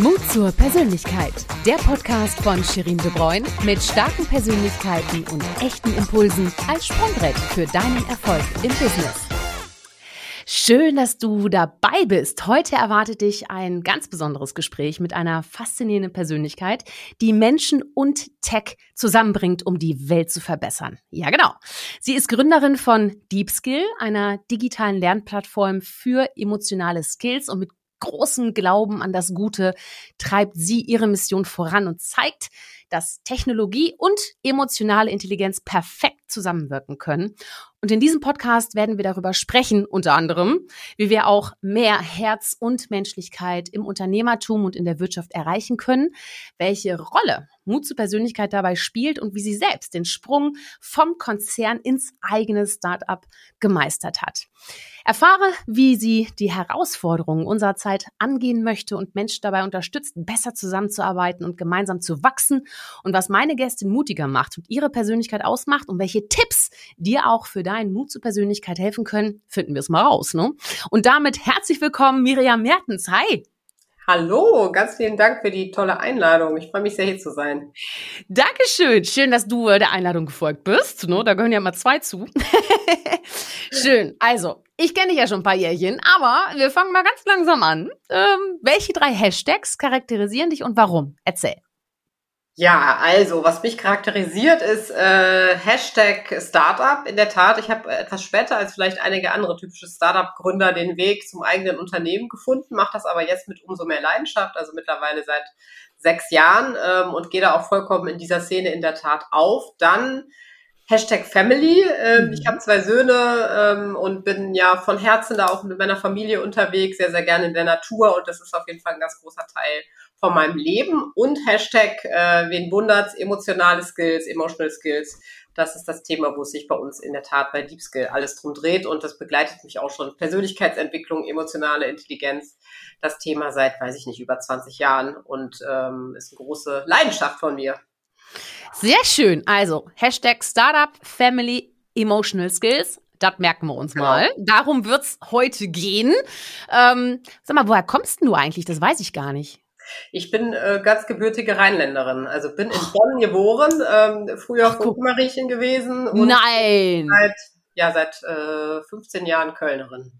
Mut zur Persönlichkeit. Der Podcast von Shirin De Bruyne mit starken Persönlichkeiten und echten Impulsen als Sprungbrett für deinen Erfolg im Business. Schön, dass du dabei bist. Heute erwartet dich ein ganz besonderes Gespräch mit einer faszinierenden Persönlichkeit, die Menschen und Tech zusammenbringt, um die Welt zu verbessern. Ja, genau. Sie ist Gründerin von DeepSkill, einer digitalen Lernplattform für emotionale Skills und mit großem Glauben an das Gute treibt sie ihre Mission voran und zeigt, dass Technologie und emotionale Intelligenz perfekt zusammenwirken können. Und in diesem Podcast werden wir darüber sprechen, unter anderem, wie wir auch mehr Herz und Menschlichkeit im Unternehmertum und in der Wirtschaft erreichen können, welche Rolle Mut zur Persönlichkeit dabei spielt und wie sie selbst den Sprung vom Konzern ins eigene Startup gemeistert hat. Erfahre, wie sie die Herausforderungen unserer Zeit angehen möchte und Menschen dabei unterstützt, besser zusammenzuarbeiten und gemeinsam zu wachsen und was meine Gästin mutiger macht und ihre Persönlichkeit ausmacht und welche Tipps dir auch für deinen Mut zur Persönlichkeit helfen können, finden wir es mal raus. Ne? Und damit herzlich willkommen, Miriam Mertens. Hi! Hallo, ganz vielen Dank für die tolle Einladung. Ich freue mich sehr, hier zu sein. Dankeschön. Schön, dass du äh, der Einladung gefolgt bist. Ne? Da gehören ja mal zwei zu. Schön. Also, ich kenne dich ja schon ein paar Jährchen, aber wir fangen mal ganz langsam an. Ähm, welche drei Hashtags charakterisieren dich und warum? Erzähl. Ja, also was mich charakterisiert ist äh, Hashtag Startup. In der Tat, ich habe etwas später als vielleicht einige andere typische Startup-Gründer den Weg zum eigenen Unternehmen gefunden, mache das aber jetzt mit umso mehr Leidenschaft, also mittlerweile seit sechs Jahren ähm, und gehe da auch vollkommen in dieser Szene in der Tat auf. Dann Hashtag Family. Ähm, mhm. Ich habe zwei Söhne ähm, und bin ja von Herzen da auch mit meiner Familie unterwegs, sehr, sehr gerne in der Natur und das ist auf jeden Fall ein ganz großer Teil von meinem Leben und Hashtag, äh, wen wundert's, emotionale Skills, emotional Skills. Das ist das Thema, wo es sich bei uns in der Tat bei Deep Skill alles drum dreht und das begleitet mich auch schon. Persönlichkeitsentwicklung, emotionale Intelligenz, das Thema seit, weiß ich nicht, über 20 Jahren und ähm, ist eine große Leidenschaft von mir. Sehr schön. Also Hashtag Startup Family Emotional Skills. Das merken wir uns genau. mal. Darum wird's heute gehen. Ähm, sag mal, woher kommst du eigentlich? Das weiß ich gar nicht. Ich bin äh, ganz gebürtige Rheinländerin. Also bin in Bonn geboren, ähm, früher Funkmariechen gewesen. Und Nein! Seit, ja, seit äh, 15 Jahren Kölnerin.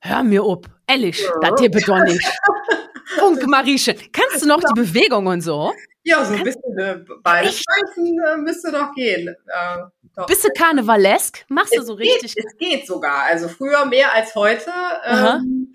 Hör mir ob. Ehrlich, ja. das hier bedeutet Funkmariechen. Kannst du noch die Bewegung und so? Ja, so ein bisschen äh, beide Schweißen äh, müsste doch gehen. Äh, doch. Bist du karnevalesk? Machst es du so richtig? Geht, es geht sogar. Also früher mehr als heute. Ähm,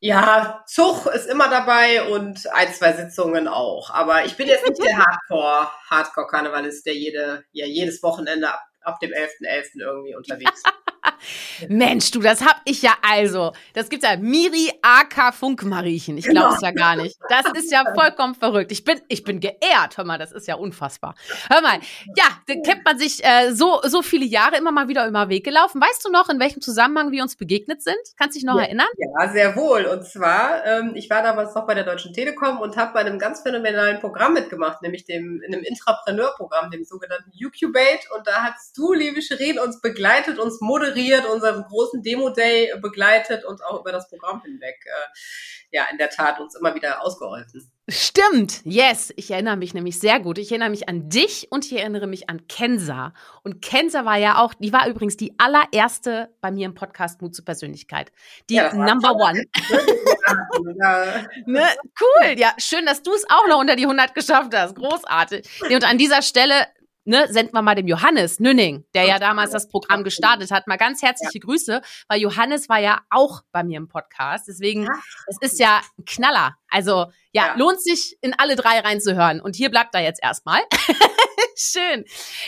ja, Zug ist immer dabei und ein, zwei Sitzungen auch. Aber ich bin jetzt nicht der Hardcore, Hardcore-Karnevalist, der jede, ja, jedes Wochenende ab, ab dem 11.11. .11. irgendwie unterwegs. Mensch, du, das hab ich ja also. Das gibt's ja. Miri AK Funkmariechen. Ich glaube es ja gar nicht. Das ist ja vollkommen verrückt. Ich bin, ich bin geehrt. Hör mal, das ist ja unfassbar. Hör mal, ja, da kennt man sich äh, so, so viele Jahre immer mal wieder über den Weg gelaufen. Weißt du noch, in welchem Zusammenhang wir uns begegnet sind? Kannst du dich noch ja, erinnern? Ja, sehr wohl. Und zwar, ähm, ich war damals noch bei der Deutschen Telekom und habe bei einem ganz phänomenalen Programm mitgemacht, nämlich dem, in einem Intrapreneur-Programm, dem sogenannten UQBate. Und da hast du, liebe Shirin, uns begleitet, uns moderiert moderiert, unseren großen Demo-Day begleitet und auch über das Programm hinweg, äh, ja, in der Tat uns immer wieder ausgeholfen. Stimmt, yes. Ich erinnere mich nämlich sehr gut. Ich erinnere mich an dich und ich erinnere mich an Kenza. Und Kenza war ja auch, die war übrigens die allererste bei mir im Podcast Mut zur Persönlichkeit. Die ja, Number One. ne? Cool, ja, schön, dass du es auch noch unter die 100 geschafft hast. Großartig. Und an dieser Stelle ne, senden wir mal dem Johannes Nünning, der ja damals das Programm gestartet hat, mal ganz herzliche ja. Grüße, weil Johannes war ja auch bei mir im Podcast. Deswegen, es ist ja ein Knaller. Also ja, ja, lohnt sich in alle drei reinzuhören. Und hier bleibt er jetzt erstmal. Schön.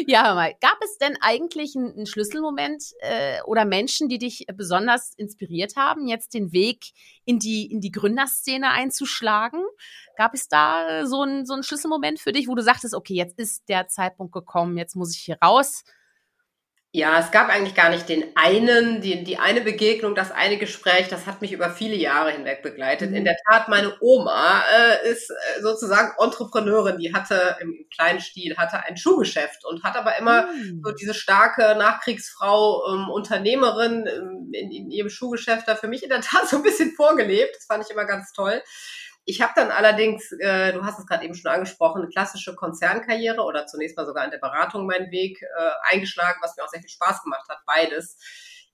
Ja, hör mal, gab es denn eigentlich einen, einen Schlüsselmoment äh, oder Menschen, die dich besonders inspiriert haben, jetzt den Weg in die, in die Gründerszene einzuschlagen? Gab es da so einen, so einen Schlüsselmoment für dich, wo du sagtest, okay, jetzt ist der Zeitpunkt gekommen, jetzt muss ich hier raus? Ja, es gab eigentlich gar nicht den einen, die, die eine Begegnung, das eine Gespräch, das hat mich über viele Jahre hinweg begleitet. Mhm. In der Tat, meine Oma äh, ist äh, sozusagen Entrepreneurin, die hatte im, im, kleinen Stil, hatte ein Schuhgeschäft und hat aber immer mhm. so diese starke Nachkriegsfrau, ähm, Unternehmerin ähm, in, in ihrem Schuhgeschäft da für mich in der Tat so ein bisschen vorgelebt. Das fand ich immer ganz toll. Ich habe dann allerdings, äh, du hast es gerade eben schon angesprochen, eine klassische Konzernkarriere oder zunächst mal sogar in der Beratung meinen Weg äh, eingeschlagen, was mir auch sehr viel Spaß gemacht hat, beides.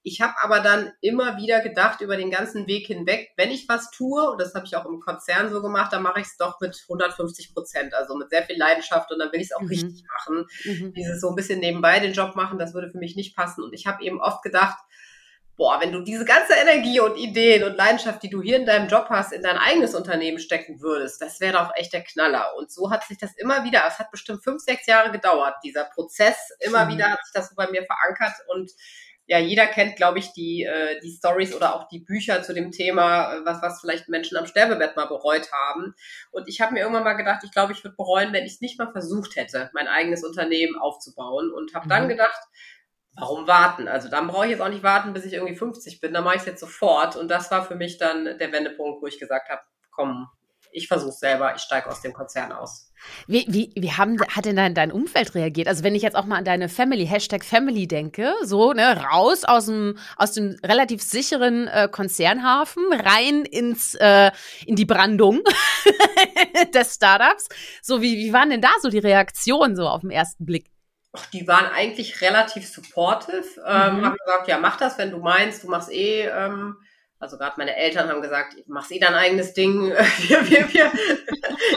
Ich habe aber dann immer wieder gedacht über den ganzen Weg hinweg, wenn ich was tue, und das habe ich auch im Konzern so gemacht, dann mache ich es doch mit 150 Prozent, also mit sehr viel Leidenschaft und dann will ich es auch mhm. richtig machen. Mhm. Dieses so ein bisschen nebenbei den Job machen, das würde für mich nicht passen. Und ich habe eben oft gedacht, boah, wenn du diese ganze Energie und Ideen und Leidenschaft, die du hier in deinem Job hast, in dein eigenes Unternehmen stecken würdest, das wäre doch echt der Knaller. Und so hat sich das immer wieder, es hat bestimmt fünf, sechs Jahre gedauert, dieser Prozess. Immer mhm. wieder hat sich das so bei mir verankert und ja, jeder kennt, glaube ich, die, äh, die Stories oder auch die Bücher zu dem Thema, äh, was, was vielleicht Menschen am Sterbebett mal bereut haben. Und ich habe mir irgendwann mal gedacht, ich glaube, ich würde bereuen, wenn ich es nicht mal versucht hätte, mein eigenes Unternehmen aufzubauen. Und habe mhm. dann gedacht, warum warten? Also dann brauche ich jetzt auch nicht warten, bis ich irgendwie 50 bin. Dann mache ich es jetzt sofort. Und das war für mich dann der Wendepunkt, wo ich gesagt habe, komm, ich versuche selber, ich steige aus dem Konzern aus. Wie, wie, wie haben, hat denn dein, dein Umfeld reagiert? Also wenn ich jetzt auch mal an deine Family, Hashtag Family denke, so, ne, raus aus dem, aus dem relativ sicheren äh, Konzernhafen, rein ins, äh, in die Brandung des Startups. So, wie, wie waren denn da so die Reaktionen so auf den ersten Blick? Die waren eigentlich relativ supportive. Ähm, mhm. Haben gesagt, ja, mach das, wenn du meinst, du machst eh ähm, also gerade meine Eltern haben gesagt, mach's eh dein eigenes Ding. Wir, wir, wir,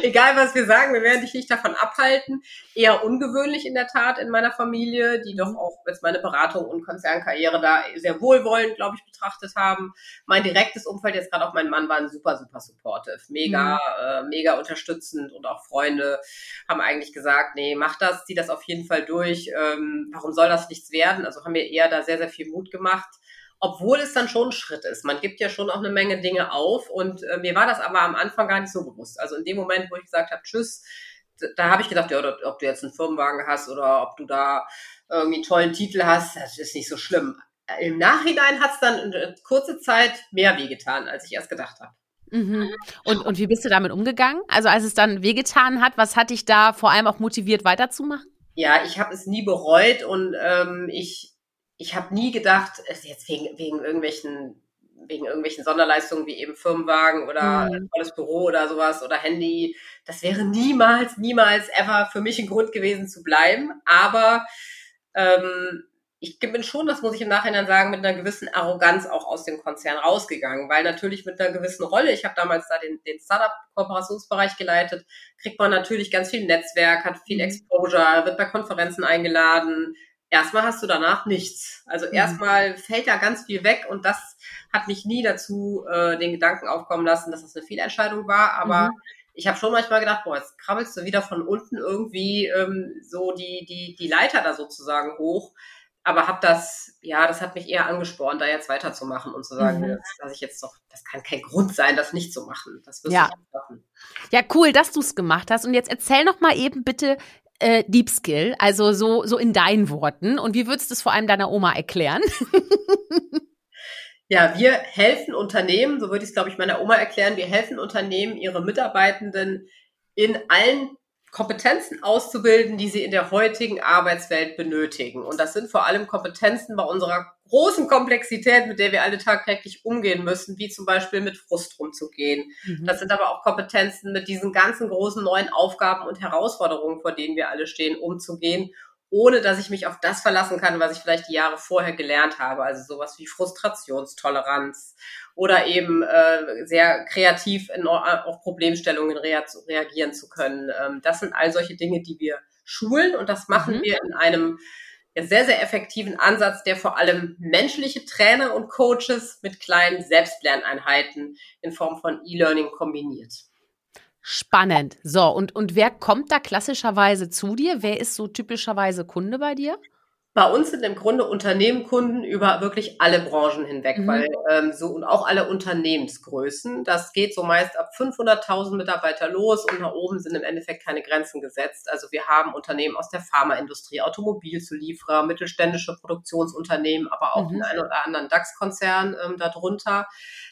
egal was wir sagen, wir werden dich nicht davon abhalten. Eher ungewöhnlich in der Tat in meiner Familie, die doch auch jetzt meine Beratung und Konzernkarriere da sehr wohlwollend, glaube ich, betrachtet haben. Mein direktes Umfeld, jetzt gerade auch mein Mann, waren super, super supportive. Mega, mhm. äh, mega unterstützend und auch Freunde haben eigentlich gesagt, nee, mach das, zieh das auf jeden Fall durch. Ähm, warum soll das nichts werden? Also haben wir eher da sehr, sehr viel Mut gemacht obwohl es dann schon ein Schritt ist. Man gibt ja schon auch eine Menge Dinge auf und äh, mir war das aber am Anfang gar nicht so bewusst. Also in dem Moment, wo ich gesagt habe, tschüss, da habe ich gedacht, ja, ob du jetzt einen Firmenwagen hast oder ob du da irgendwie einen tollen Titel hast, das ist nicht so schlimm. Im Nachhinein hat es dann in kurze Zeit mehr wehgetan, als ich erst gedacht habe. Mhm. Und, und wie bist du damit umgegangen? Also als es dann wehgetan hat, was hat dich da vor allem auch motiviert weiterzumachen? Ja, ich habe es nie bereut und ähm, ich, ich habe nie gedacht, jetzt wegen, wegen irgendwelchen wegen irgendwelchen Sonderleistungen wie eben Firmenwagen oder mhm. tolles Büro oder sowas oder Handy. Das wäre niemals, niemals ever für mich ein Grund gewesen zu bleiben. Aber ähm, ich bin schon, das muss ich im Nachhinein sagen, mit einer gewissen Arroganz auch aus dem Konzern rausgegangen, weil natürlich mit einer gewissen Rolle, ich habe damals da den, den Startup-Kooperationsbereich geleitet, kriegt man natürlich ganz viel Netzwerk, hat viel mhm. Exposure, wird bei Konferenzen eingeladen, erstmal hast du danach nichts. Also mhm. erstmal fällt da ganz viel weg und das hat mich nie dazu äh, den Gedanken aufkommen lassen, dass das eine Fehlentscheidung war. Aber mhm. ich habe schon manchmal gedacht, boah, jetzt krabbelst du wieder von unten irgendwie ähm, so die, die, die Leiter da sozusagen hoch. Aber habe das, ja, das hat mich eher angespornt, da jetzt weiterzumachen und zu sagen, mhm. dass ich jetzt doch, das kann kein Grund sein, das nicht zu machen. Das wirst ja. du machen. Ja, cool, dass du es gemacht hast. Und jetzt erzähl noch mal eben bitte, äh, Deep Skill, also so, so in deinen Worten. Und wie würdest du es vor allem deiner Oma erklären? ja, wir helfen Unternehmen, so würde ich es, glaube ich, meiner Oma erklären, wir helfen Unternehmen, ihre Mitarbeitenden in allen Kompetenzen auszubilden, die sie in der heutigen Arbeitswelt benötigen. Und das sind vor allem Kompetenzen bei unserer großen Komplexität, mit der wir alle tagtäglich umgehen müssen, wie zum Beispiel mit Frust umzugehen. Mhm. Das sind aber auch Kompetenzen, mit diesen ganzen großen neuen Aufgaben und Herausforderungen, vor denen wir alle stehen, umzugehen ohne dass ich mich auf das verlassen kann, was ich vielleicht die Jahre vorher gelernt habe. Also sowas wie Frustrationstoleranz oder eben äh, sehr kreativ in, auf Problemstellungen rea reagieren zu können. Ähm, das sind all solche Dinge, die wir schulen und das machen mhm. wir in einem sehr, sehr effektiven Ansatz, der vor allem menschliche Trainer und Coaches mit kleinen Selbstlerneinheiten in Form von E-Learning kombiniert. Spannend. So, und, und wer kommt da klassischerweise zu dir? Wer ist so typischerweise Kunde bei dir? Bei uns sind im Grunde Unternehmen Kunden über wirklich alle Branchen hinweg, mhm. weil ähm, so und auch alle Unternehmensgrößen. Das geht so meist ab 500.000 Mitarbeiter los und nach oben sind im Endeffekt keine Grenzen gesetzt. Also wir haben Unternehmen aus der Pharmaindustrie, Automobilzulieferer, mittelständische Produktionsunternehmen, aber auch mhm. den einen oder anderen DAX-Konzern ähm, darunter.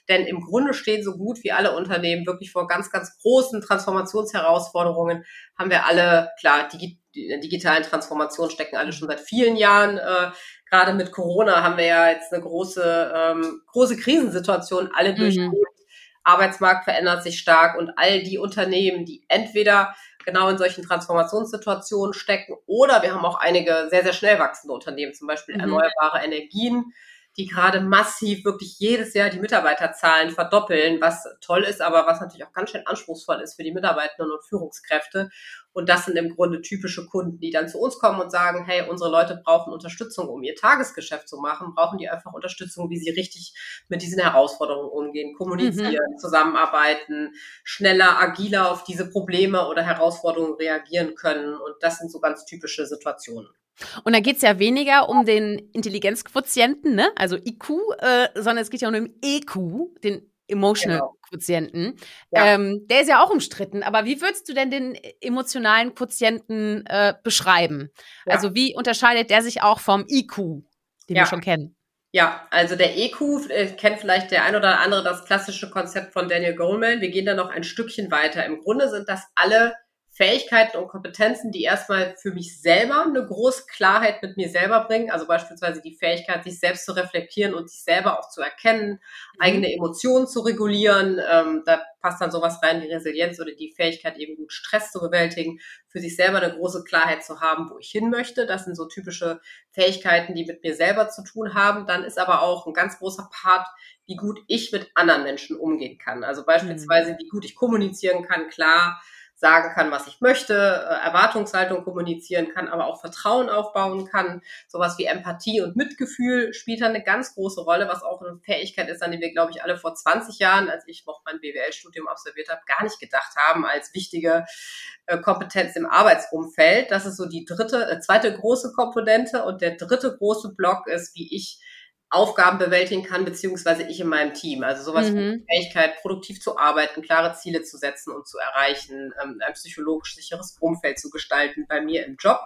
Denn im Grunde stehen so gut wie alle Unternehmen wirklich vor ganz, ganz großen Transformationsherausforderungen. Haben wir alle, klar, die, die digitalen Transformation stecken alle schon seit vielen Jahren. Äh, Gerade mit Corona haben wir ja jetzt eine große, ähm, große Krisensituation alle mhm. durchlebt. Arbeitsmarkt verändert sich stark und all die Unternehmen, die entweder genau in solchen Transformationssituationen stecken oder wir haben auch einige sehr, sehr schnell wachsende Unternehmen, zum Beispiel mhm. erneuerbare Energien, die gerade massiv wirklich jedes Jahr die Mitarbeiterzahlen verdoppeln, was toll ist, aber was natürlich auch ganz schön anspruchsvoll ist für die Mitarbeitenden und Führungskräfte. Und das sind im Grunde typische Kunden, die dann zu uns kommen und sagen, hey, unsere Leute brauchen Unterstützung, um ihr Tagesgeschäft zu machen, brauchen die einfach Unterstützung, wie sie richtig mit diesen Herausforderungen umgehen, kommunizieren, mhm. zusammenarbeiten, schneller, agiler auf diese Probleme oder Herausforderungen reagieren können. Und das sind so ganz typische Situationen. Und da geht es ja weniger um den Intelligenzquotienten, ne? also IQ, äh, sondern es geht ja um den EQ, den Emotional genau. Quotienten. Ja. Ähm, der ist ja auch umstritten, aber wie würdest du denn den emotionalen Quotienten äh, beschreiben? Ja. Also wie unterscheidet der sich auch vom IQ, den ja. wir schon kennen? Ja, also der EQ äh, kennt vielleicht der ein oder andere das klassische Konzept von Daniel Goleman. Wir gehen da noch ein Stückchen weiter. Im Grunde sind das alle Fähigkeiten und Kompetenzen, die erstmal für mich selber eine große Klarheit mit mir selber bringen. Also beispielsweise die Fähigkeit, sich selbst zu reflektieren und sich selber auch zu erkennen, mhm. eigene Emotionen zu regulieren. Ähm, da passt dann sowas rein wie Resilienz oder die Fähigkeit, eben gut Stress zu bewältigen, für sich selber eine große Klarheit zu haben, wo ich hin möchte. Das sind so typische Fähigkeiten, die mit mir selber zu tun haben. Dann ist aber auch ein ganz großer Part, wie gut ich mit anderen Menschen umgehen kann. Also beispielsweise, mhm. wie gut ich kommunizieren kann, klar sagen kann, was ich möchte, äh, Erwartungshaltung kommunizieren kann, aber auch Vertrauen aufbauen kann. Sowas wie Empathie und Mitgefühl spielt da eine ganz große Rolle, was auch eine Fähigkeit ist, an die wir, glaube ich, alle vor 20 Jahren, als ich noch mein BWL-Studium absolviert habe, gar nicht gedacht haben als wichtige äh, Kompetenz im Arbeitsumfeld. Das ist so die dritte, äh, zweite große Komponente und der dritte große Block ist, wie ich Aufgaben bewältigen kann, beziehungsweise ich in meinem Team. Also sowas mhm. wie Fähigkeit, produktiv zu arbeiten, klare Ziele zu setzen und zu erreichen, ähm, ein psychologisch sicheres Umfeld zu gestalten bei mir im Job.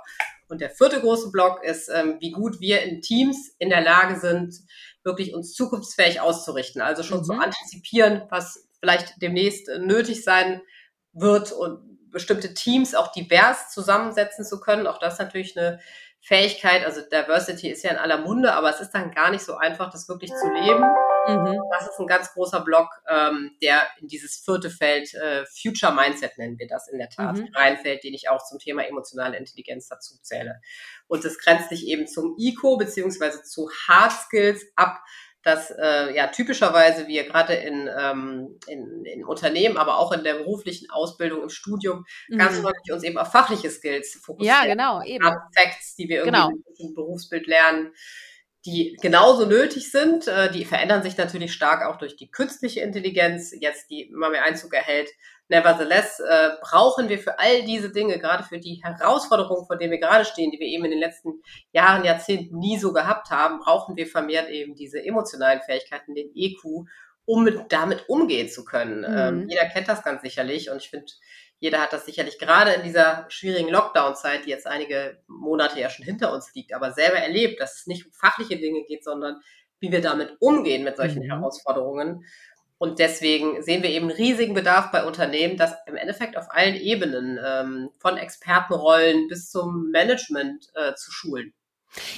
Und der vierte große Block ist, ähm, wie gut wir in Teams in der Lage sind, wirklich uns zukunftsfähig auszurichten. Also schon mhm. zu antizipieren, was vielleicht demnächst nötig sein wird und bestimmte Teams auch divers zusammensetzen zu können. Auch das ist natürlich eine Fähigkeit, also Diversity ist ja in aller Munde, aber es ist dann gar nicht so einfach, das wirklich zu leben. Mhm. Das ist ein ganz großer Block, ähm, der in dieses vierte Feld, äh, Future Mindset nennen wir das in der Tat, mhm. reinfällt, den ich auch zum Thema emotionale Intelligenz dazu zähle. Und das grenzt sich eben zum ICO beziehungsweise zu Hard Skills ab, dass äh, ja typischerweise wir gerade in, ähm, in, in Unternehmen, aber auch in der beruflichen Ausbildung im Studium mhm. ganz häufig uns eben auf fachliche Skills fokussieren. Ja, genau, eben. Facts, die wir irgendwie genau. im Berufsbild lernen, die genauso nötig sind. Äh, die verändern sich natürlich stark auch durch die künstliche Intelligenz, jetzt die immer mehr Einzug erhält. Nevertheless äh, brauchen wir für all diese Dinge, gerade für die Herausforderungen, vor denen wir gerade stehen, die wir eben in den letzten Jahren, Jahrzehnten nie so gehabt haben, brauchen wir vermehrt eben diese emotionalen Fähigkeiten, den EQ, um mit, damit umgehen zu können. Mhm. Ähm, jeder kennt das ganz sicherlich und ich finde, jeder hat das sicherlich gerade in dieser schwierigen Lockdown-Zeit, die jetzt einige Monate ja schon hinter uns liegt, aber selber erlebt, dass es nicht um fachliche Dinge geht, sondern wie wir damit umgehen mit solchen mhm. Herausforderungen. Und deswegen sehen wir eben riesigen Bedarf bei Unternehmen, das im Endeffekt auf allen Ebenen, ähm, von Expertenrollen bis zum Management äh, zu schulen.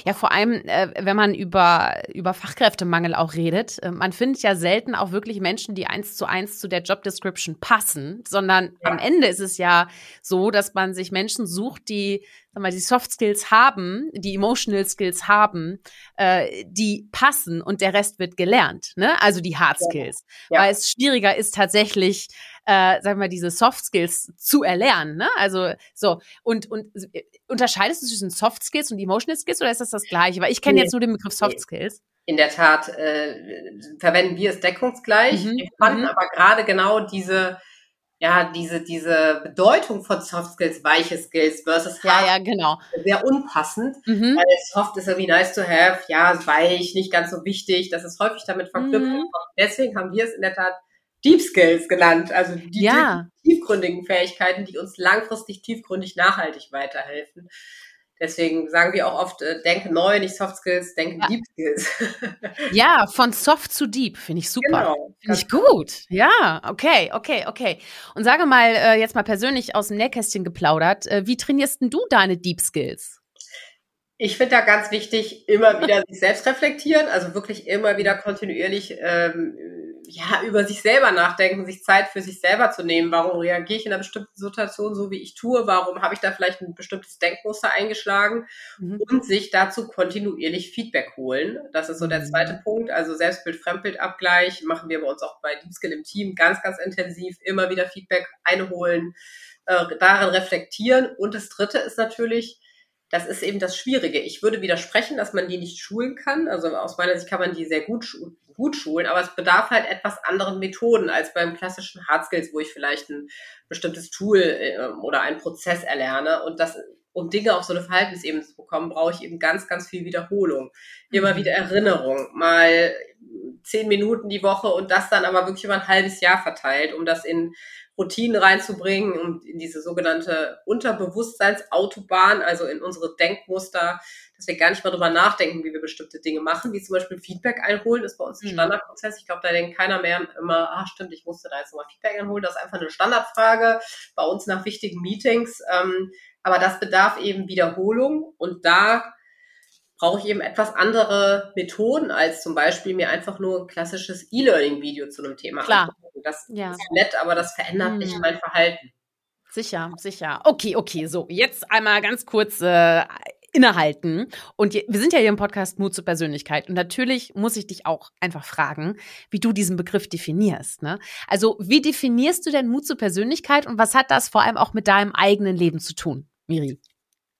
Ja, vor allem, äh, wenn man über, über Fachkräftemangel auch redet. Äh, man findet ja selten auch wirklich Menschen, die eins zu eins zu der Job Description passen, sondern ja. am Ende ist es ja so, dass man sich Menschen sucht, die sag mal, die Soft Skills haben, die Emotional Skills haben, äh, die passen und der Rest wird gelernt, ne? Also die Hard Skills. Ja. Weil es schwieriger ist tatsächlich, äh, sag mal, diese Soft Skills zu erlernen, ne? Also so und und äh, unterscheidest du zwischen Soft Skills und Emotional Skills oder ist das das gleiche? Weil ich kenne nee. jetzt nur den Begriff Soft Skills. In der Tat äh, verwenden wir es deckungsgleich. Mhm. Wir fanden mhm. aber gerade genau diese ja, diese, diese Bedeutung von Soft Skills, weiche Skills versus Hard ja, ja, genau. sehr unpassend. Mhm. Weil Soft ist irgendwie nice to have, ja, weich, nicht ganz so wichtig. Das ist häufig damit verknüpft. Mhm. Deswegen haben wir es in der Tat Deep Skills genannt, also die ja. tiefgründigen Fähigkeiten, die uns langfristig tiefgründig nachhaltig weiterhelfen. Deswegen sagen wir auch oft, äh, denke neu, nicht Soft Skills, denke ja. Deep Skills. ja, von soft zu deep, finde ich super. Genau, finde ich gut. Ja, okay, okay, okay. Und sage mal, äh, jetzt mal persönlich aus dem Nähkästchen geplaudert, äh, wie trainierst denn du deine Deep Skills? Ich finde da ganz wichtig, immer wieder sich selbst reflektieren, also wirklich immer wieder kontinuierlich ähm, ja, über sich selber nachdenken, sich Zeit für sich selber zu nehmen. Warum reagiere ich in einer bestimmten Situation so, wie ich tue? Warum habe ich da vielleicht ein bestimmtes Denkmuster eingeschlagen? Mhm. Und sich dazu kontinuierlich Feedback holen. Das ist so der mhm. zweite Punkt. Also Selbstbild-Fremdbild-Abgleich machen wir bei uns auch bei Deep im Team ganz, ganz intensiv. Immer wieder Feedback einholen, äh, darin reflektieren. Und das dritte ist natürlich, das ist eben das Schwierige. Ich würde widersprechen, dass man die nicht schulen kann. Also aus meiner Sicht kann man die sehr gut, schulen, gut schulen, aber es bedarf halt etwas anderen Methoden als beim klassischen Hard Skills, wo ich vielleicht ein bestimmtes Tool äh, oder einen Prozess erlerne. Und das, um Dinge auf so eine Verhaltensebene zu bekommen, brauche ich eben ganz, ganz viel Wiederholung. Immer mhm. wieder Erinnerung. Mal zehn Minuten die Woche und das dann aber wirklich über ein halbes Jahr verteilt, um das in Routinen reinzubringen und in diese sogenannte Unterbewusstseinsautobahn, also in unsere Denkmuster, dass wir gar nicht mal drüber nachdenken, wie wir bestimmte Dinge machen, wie zum Beispiel Feedback einholen, ist bei uns ein mhm. Standardprozess. Ich glaube, da denkt keiner mehr immer, ah stimmt, ich musste da jetzt nochmal Feedback einholen. Das ist einfach eine Standardfrage bei uns nach wichtigen Meetings. Ähm, aber das bedarf eben Wiederholung und da brauche ich eben etwas andere Methoden, als zum Beispiel mir einfach nur ein klassisches E-Learning-Video zu einem Thema Klar. anzugucken. Das ja. ist nett, aber das verändert hm. nicht mein Verhalten. Sicher, sicher. Okay, okay, so, jetzt einmal ganz kurz äh, innehalten. Und wir sind ja hier im Podcast Mut zur Persönlichkeit. Und natürlich muss ich dich auch einfach fragen, wie du diesen Begriff definierst. Ne? Also, wie definierst du denn Mut zur Persönlichkeit und was hat das vor allem auch mit deinem eigenen Leben zu tun, Miri?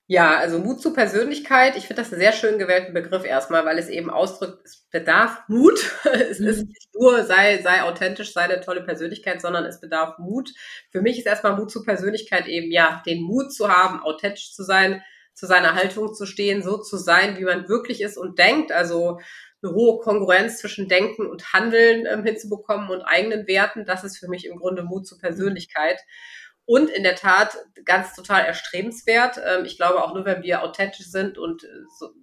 Ja, also Mut zur Persönlichkeit. Ich finde das einen sehr schön gewählten Begriff erstmal, weil es eben ausdrückt, es bedarf Mut. es ist mhm. nicht nur, sei, sei authentisch, sei eine tolle Persönlichkeit, sondern es bedarf Mut. Für mich ist erstmal Mut zur Persönlichkeit eben, ja, den Mut zu haben, authentisch zu sein, zu seiner Haltung zu stehen, so zu sein, wie man wirklich ist und denkt. Also eine hohe Kongruenz zwischen Denken und Handeln ähm, hinzubekommen und eigenen Werten. Das ist für mich im Grunde Mut zur Persönlichkeit. Und in der Tat ganz total erstrebenswert. Ähm, ich glaube, auch nur wenn wir authentisch sind und äh,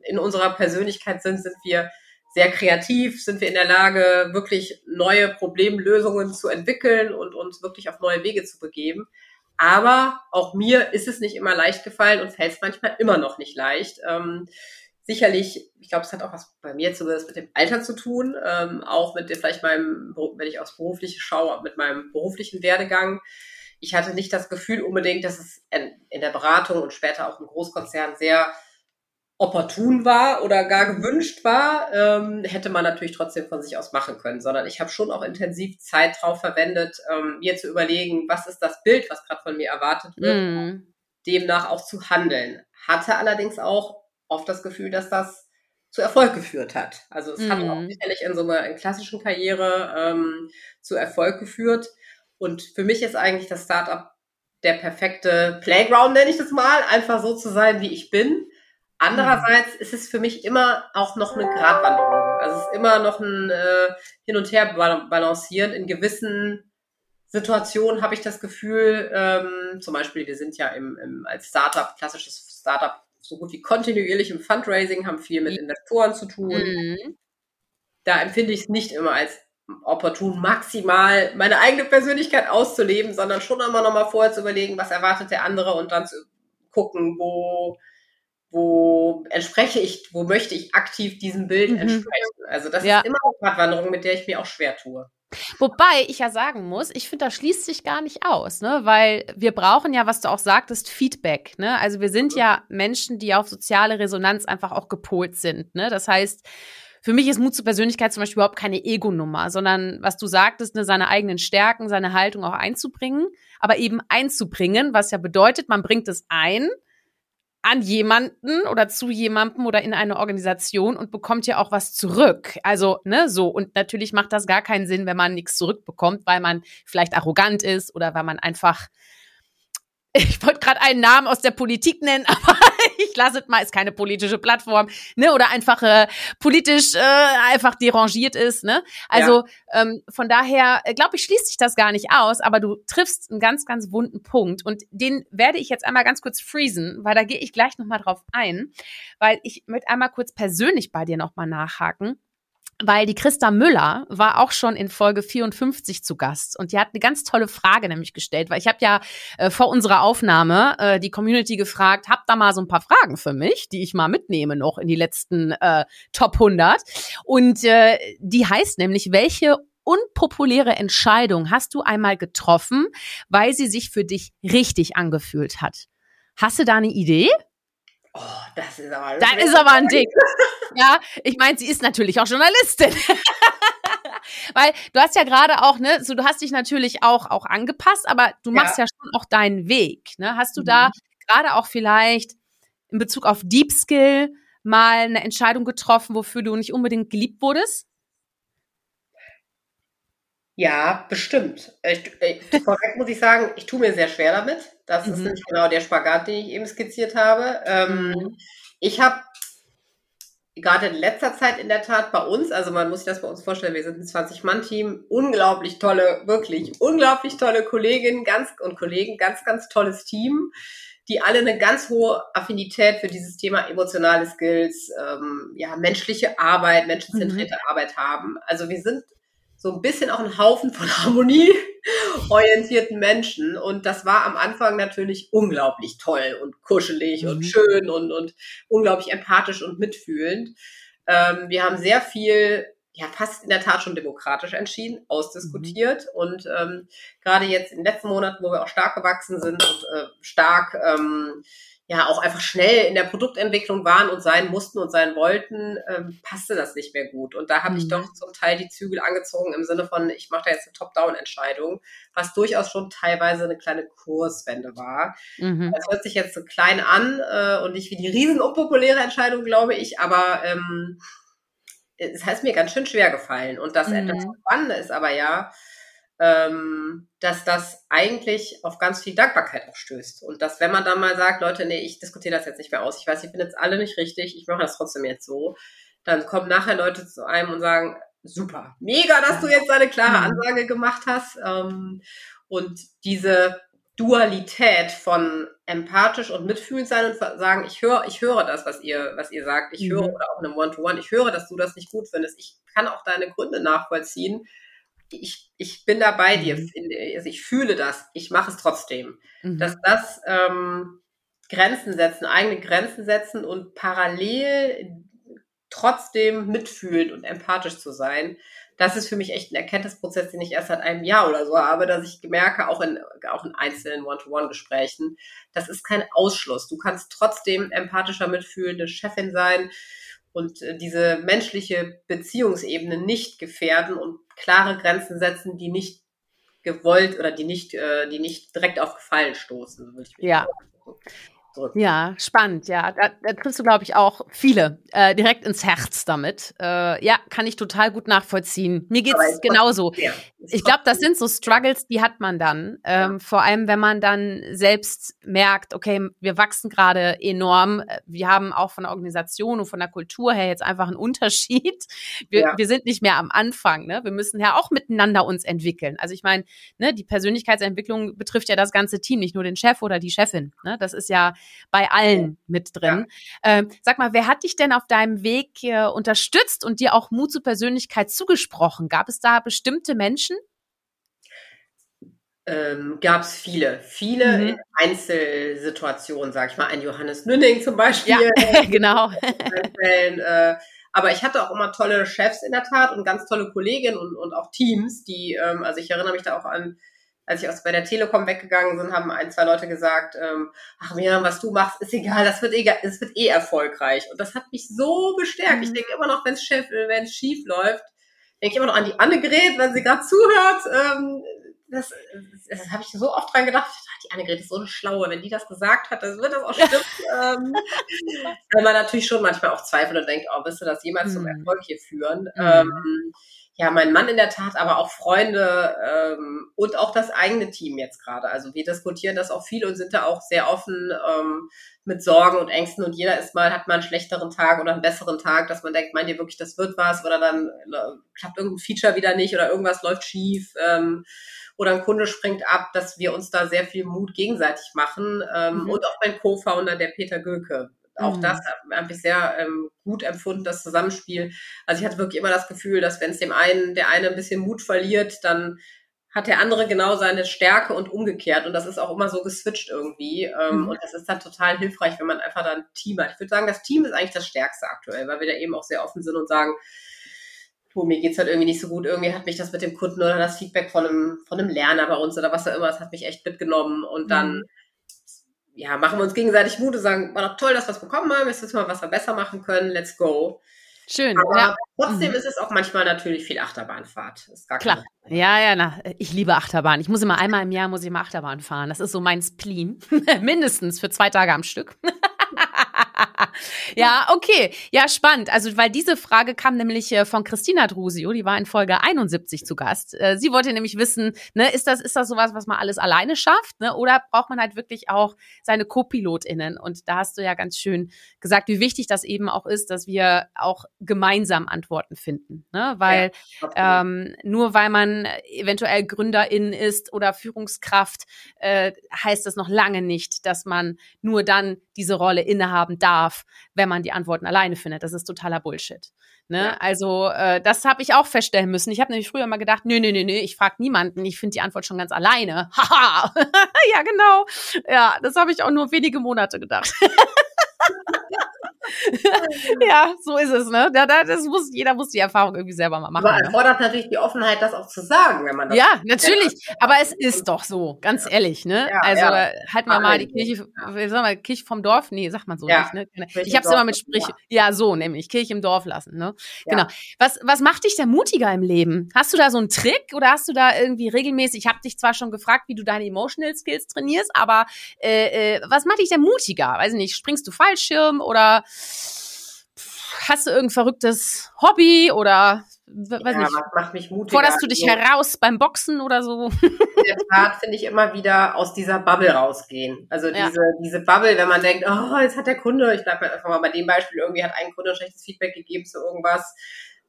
in unserer Persönlichkeit sind, sind wir sehr kreativ, sind wir in der Lage, wirklich neue Problemlösungen zu entwickeln und uns wirklich auf neue Wege zu begeben. Aber auch mir ist es nicht immer leicht gefallen und fällt es manchmal immer noch nicht leicht. Ähm, sicherlich, ich glaube, es hat auch was bei mir zumindest mit dem Alter zu tun, ähm, auch mit dem, vielleicht meinem, wenn ich aufs Berufliche schaue, mit meinem beruflichen Werdegang ich hatte nicht das Gefühl unbedingt, dass es in der Beratung und später auch im Großkonzern sehr opportun war oder gar gewünscht war, ähm, hätte man natürlich trotzdem von sich aus machen können, sondern ich habe schon auch intensiv Zeit drauf verwendet, ähm, mir zu überlegen, was ist das Bild, was gerade von mir erwartet wird, mm. demnach auch zu handeln. Hatte allerdings auch oft das Gefühl, dass das zu Erfolg geführt hat. Also es mm. hat auch mhm. sicherlich in so einer in klassischen Karriere ähm, zu Erfolg geführt. Und für mich ist eigentlich das Startup der perfekte Playground, nenne ich das mal, einfach so zu sein, wie ich bin. Andererseits ist es für mich immer auch noch eine Gratwanderung. Also es ist immer noch ein äh, Hin und Her balancieren. In gewissen Situationen habe ich das Gefühl, ähm, zum Beispiel, wir sind ja im, im, als Startup, klassisches Startup, so gut wie kontinuierlich im Fundraising, haben viel mit Investoren zu tun. Mhm. Da empfinde ich es nicht immer als opportun, maximal meine eigene Persönlichkeit auszuleben, sondern schon immer noch mal vorher zu überlegen, was erwartet der andere und dann zu gucken, wo, wo entspreche ich, wo möchte ich aktiv diesem Bild mhm. entsprechen. Also das ja. ist immer eine Gratwanderung, mit der ich mir auch schwer tue. Wobei ich ja sagen muss, ich finde, das schließt sich gar nicht aus, ne? Weil wir brauchen ja, was du auch sagtest, Feedback, ne? Also wir sind ja Menschen, die auf soziale Resonanz einfach auch gepolt sind, ne? Das heißt, für mich ist Mut zur Persönlichkeit zum Beispiel überhaupt keine Ego-Nummer, sondern was du sagtest, ne, seine eigenen Stärken, seine Haltung auch einzubringen, aber eben einzubringen, was ja bedeutet, man bringt es ein an jemanden oder zu jemandem oder in eine Organisation und bekommt ja auch was zurück. Also, ne, so. Und natürlich macht das gar keinen Sinn, wenn man nichts zurückbekommt, weil man vielleicht arrogant ist oder weil man einfach ich wollte gerade einen Namen aus der Politik nennen, aber ich lasse es mal, ist keine politische Plattform, ne? Oder einfach äh, politisch äh, einfach derangiert ist, ne? Also ja. ähm, von daher, äh, glaube ich, schließt sich das gar nicht aus, aber du triffst einen ganz, ganz wunden Punkt. Und den werde ich jetzt einmal ganz kurz freezen, weil da gehe ich gleich nochmal drauf ein, weil ich möchte einmal kurz persönlich bei dir nochmal nachhaken weil die Christa Müller war auch schon in Folge 54 zu Gast und die hat eine ganz tolle Frage nämlich gestellt, weil ich habe ja äh, vor unserer Aufnahme äh, die Community gefragt, habt da mal so ein paar Fragen für mich, die ich mal mitnehme noch in die letzten äh, Top 100 und äh, die heißt nämlich, welche unpopuläre Entscheidung hast du einmal getroffen, weil sie sich für dich richtig angefühlt hat? Hast du da eine Idee? Oh, das ist aber. Da ist aber ein Ding. ja, ich meine, sie ist natürlich auch Journalistin. Weil du hast ja gerade auch, ne, so du hast dich natürlich auch, auch angepasst, aber du machst ja, ja schon auch deinen Weg. Ne? Hast du mhm. da gerade auch vielleicht in Bezug auf Deep Skill mal eine Entscheidung getroffen, wofür du nicht unbedingt geliebt wurdest? Ja, bestimmt. Ich, ich, vorweg muss ich sagen, ich tue mir sehr schwer damit. Das mhm. ist nämlich genau der Spagat, den ich eben skizziert habe. Ähm, mhm. Ich habe gerade in letzter Zeit in der Tat bei uns, also man muss sich das bei uns vorstellen, wir sind ein 20-Mann-Team, unglaublich tolle, wirklich unglaublich tolle Kolleginnen ganz, und Kollegen, ganz, ganz tolles Team, die alle eine ganz hohe Affinität für dieses Thema emotionale Skills, ähm, ja, menschliche Arbeit, menschenzentrierte mhm. Arbeit haben. Also wir sind so ein bisschen auch ein Haufen von harmonieorientierten Menschen. Und das war am Anfang natürlich unglaublich toll und kuschelig mhm. und schön und, und unglaublich empathisch und mitfühlend. Ähm, wir haben sehr viel, ja, fast in der Tat schon demokratisch entschieden, ausdiskutiert. Mhm. Und ähm, gerade jetzt in den letzten Monaten, wo wir auch stark gewachsen sind und äh, stark ähm, ja auch einfach schnell in der Produktentwicklung waren und sein mussten und sein wollten, ähm, passte das nicht mehr gut. Und da habe mhm. ich doch zum Teil die Zügel angezogen im Sinne von, ich mache da jetzt eine Top-Down-Entscheidung, was durchaus schon teilweise eine kleine Kurswende war. Mhm. Das hört sich jetzt so klein an äh, und nicht wie die riesen unpopuläre Entscheidung, glaube ich, aber ähm, es heißt mir ganz schön schwer gefallen. Und das mhm. etwas Spannende ist aber ja, ähm, dass das eigentlich auf ganz viel Dankbarkeit auch stößt. Und dass, wenn man dann mal sagt, Leute, nee, ich diskutiere das jetzt nicht mehr aus, ich weiß, ich bin jetzt alle nicht richtig, ich mache das trotzdem jetzt so, dann kommen nachher Leute zu einem und sagen, super, mega, dass du jetzt eine klare mhm. Ansage gemacht hast. Ähm, und diese Dualität von empathisch und mitfühlend sein und sagen, ich höre, ich höre das, was ihr, was ihr sagt, ich höre, mhm. oder auch in einem One-to-One, -One, ich höre, dass du das nicht gut findest, ich kann auch deine Gründe nachvollziehen ich, ich bin da bei dir, mhm. also ich fühle das, ich mache es trotzdem. Mhm. Dass das ähm, Grenzen setzen, eigene Grenzen setzen und parallel trotzdem mitfühlend und empathisch zu sein, das ist für mich echt ein Erkenntnisprozess, den ich erst seit einem Jahr oder so habe, dass ich merke, auch in, auch in einzelnen One-to-One-Gesprächen, das ist kein Ausschluss. Du kannst trotzdem empathischer mitfühlende Chefin sein und äh, diese menschliche Beziehungsebene nicht gefährden und klare Grenzen setzen, die nicht gewollt oder die nicht, äh, die nicht direkt auf Gefallen stoßen. ja. Sagen zurück. Ja, spannend. Ja, da, da triffst du, glaube ich, auch viele äh, direkt ins Herz damit. Äh, ja, kann ich total gut nachvollziehen. Mir geht's genauso. Ja, ich glaube, das sind so Struggles, die hat man dann. Ähm, ja. Vor allem, wenn man dann selbst merkt, okay, wir wachsen gerade enorm. Wir haben auch von der Organisation und von der Kultur her jetzt einfach einen Unterschied. Wir, ja. wir sind nicht mehr am Anfang. Ne? Wir müssen ja auch miteinander uns entwickeln. Also ich meine, ne, die Persönlichkeitsentwicklung betrifft ja das ganze Team, nicht nur den Chef oder die Chefin. Ne? Das ist ja bei allen mit drin. Ja. Ähm, sag mal, wer hat dich denn auf deinem Weg äh, unterstützt und dir auch Mut zur Persönlichkeit zugesprochen? Gab es da bestimmte Menschen? Ähm, gab es viele, viele mhm. Einzelsituationen, sag ich mal, ein Johannes Nünning zum Beispiel. Ja, genau. äh, aber ich hatte auch immer tolle Chefs in der Tat und ganz tolle Kolleginnen und, und auch Teams, die, ähm, also ich erinnere mich da auch an als ich aus bei der Telekom weggegangen bin, haben ein, zwei Leute gesagt, ähm, ach Miriam, was du machst, ist egal, das wird eh, das wird eh erfolgreich. Und das hat mich so bestärkt. Mhm. Ich denke immer noch, wenn es schief, wenn's schief läuft, denke ich immer noch an die Annegret, wenn sie gerade zuhört. Ähm, das, das, das habe ich so oft dran gedacht. Die Annegret ist so eine Schlaue. Wenn die das gesagt hat, dann wird das auch stimmen. ähm, weil man natürlich schon manchmal auch zweifelt und denkt, oh, wirst du das jemals mhm. zum Erfolg hier führen? Mhm. Ähm, ja, mein Mann in der Tat, aber auch Freunde ähm, und auch das eigene Team jetzt gerade. Also wir diskutieren das auch viel und sind da auch sehr offen ähm, mit Sorgen und Ängsten und jeder ist mal, hat mal einen schlechteren Tag oder einen besseren Tag, dass man denkt, meint ihr wirklich, das wird was oder dann äh, klappt irgendein Feature wieder nicht oder irgendwas läuft schief ähm, oder ein Kunde springt ab, dass wir uns da sehr viel Mut gegenseitig machen ähm, mhm. und auch mein Co-Founder, der Peter Göke, auch mhm. das habe ich sehr ähm, gut empfunden, das Zusammenspiel. Also ich hatte wirklich immer das Gefühl, dass wenn es dem einen, der eine ein bisschen Mut verliert, dann hat der andere genau seine Stärke und umgekehrt. Und das ist auch immer so geswitcht irgendwie. Ähm, mhm. Und das ist dann total hilfreich, wenn man einfach dann ein Team hat. Ich würde sagen, das Team ist eigentlich das Stärkste aktuell, weil wir da eben auch sehr offen sind und sagen, du, mir geht's halt irgendwie nicht so gut, irgendwie hat mich das mit dem Kunden oder das Feedback von einem, von einem Lerner bei uns oder was auch immer, das hat mich echt mitgenommen und dann, mhm. Ja, machen wir uns gegenseitig Mut und sagen, war doch toll, dass wir es bekommen haben, jetzt wissen wir, was wir besser machen können, let's go. Schön. Aber ja. trotzdem mhm. ist es auch manchmal natürlich viel Achterbahnfahrt. Ist gar Klar. Ja, ja, na, ich liebe Achterbahn. Ich muss immer einmal im Jahr muss ich mal Achterbahn fahren. Das ist so mein Spleen. Mindestens für zwei Tage am Stück. ja, okay. Ja, spannend. Also, weil diese Frage kam nämlich äh, von Christina Drusio, die war in Folge 71 zu Gast. Äh, sie wollte nämlich wissen, ne, ist das, ist das sowas, was man alles alleine schafft, ne? Oder braucht man halt wirklich auch seine Co-PilotInnen? Und da hast du ja ganz schön gesagt, wie wichtig das eben auch ist, dass wir auch gemeinsam Antworten finden. Ne? Weil ja, ähm, nur weil man eventuell Gründerin ist oder Führungskraft, äh, heißt das noch lange nicht, dass man nur dann diese Rolle innehaben darf, wenn man die Antworten alleine findet. Das ist totaler Bullshit. Ne? Ja. Also äh, das habe ich auch feststellen müssen. Ich habe nämlich früher mal gedacht, nö, nö, nö, nö, ich frage niemanden, ich finde die Antwort schon ganz alleine. Haha, ja genau. Ja, das habe ich auch nur wenige Monate gedacht. ja, so ist es, ne? Da, da, das muss, jeder muss die Erfahrung irgendwie selber mal machen. Aber erfordert ne? natürlich die Offenheit, das auch zu sagen, wenn man das. Ja, natürlich. Hat. Aber es ist doch so, ganz ehrlich, ne? Ja, also ja. halten wir mal die Kirche, wie sagen wir, Kirche vom Dorf? Nee, sagt man so ja. nicht, ne? Ich hab's immer mit Sprich, ja. so nämlich, Kirche im Dorf lassen, ne? Genau. Was, was macht dich denn mutiger im Leben? Hast du da so einen Trick oder hast du da irgendwie regelmäßig, ich habe dich zwar schon gefragt, wie du deine Emotional Skills trainierst, aber äh, äh, was macht dich denn mutiger? Weiß ich nicht, springst du Fallschirm oder hast du irgendein verrücktes Hobby oder weiß ja, nicht, macht mich mutig. Forderst du dich also, heraus beim Boxen oder so? In der Tat finde ich immer wieder aus dieser Bubble rausgehen. Also ja. diese, diese Bubble, wenn man denkt, oh, jetzt hat der Kunde, ich bleibe einfach mal bei dem Beispiel, irgendwie hat ein Kunde ein schlechtes Feedback gegeben zu irgendwas,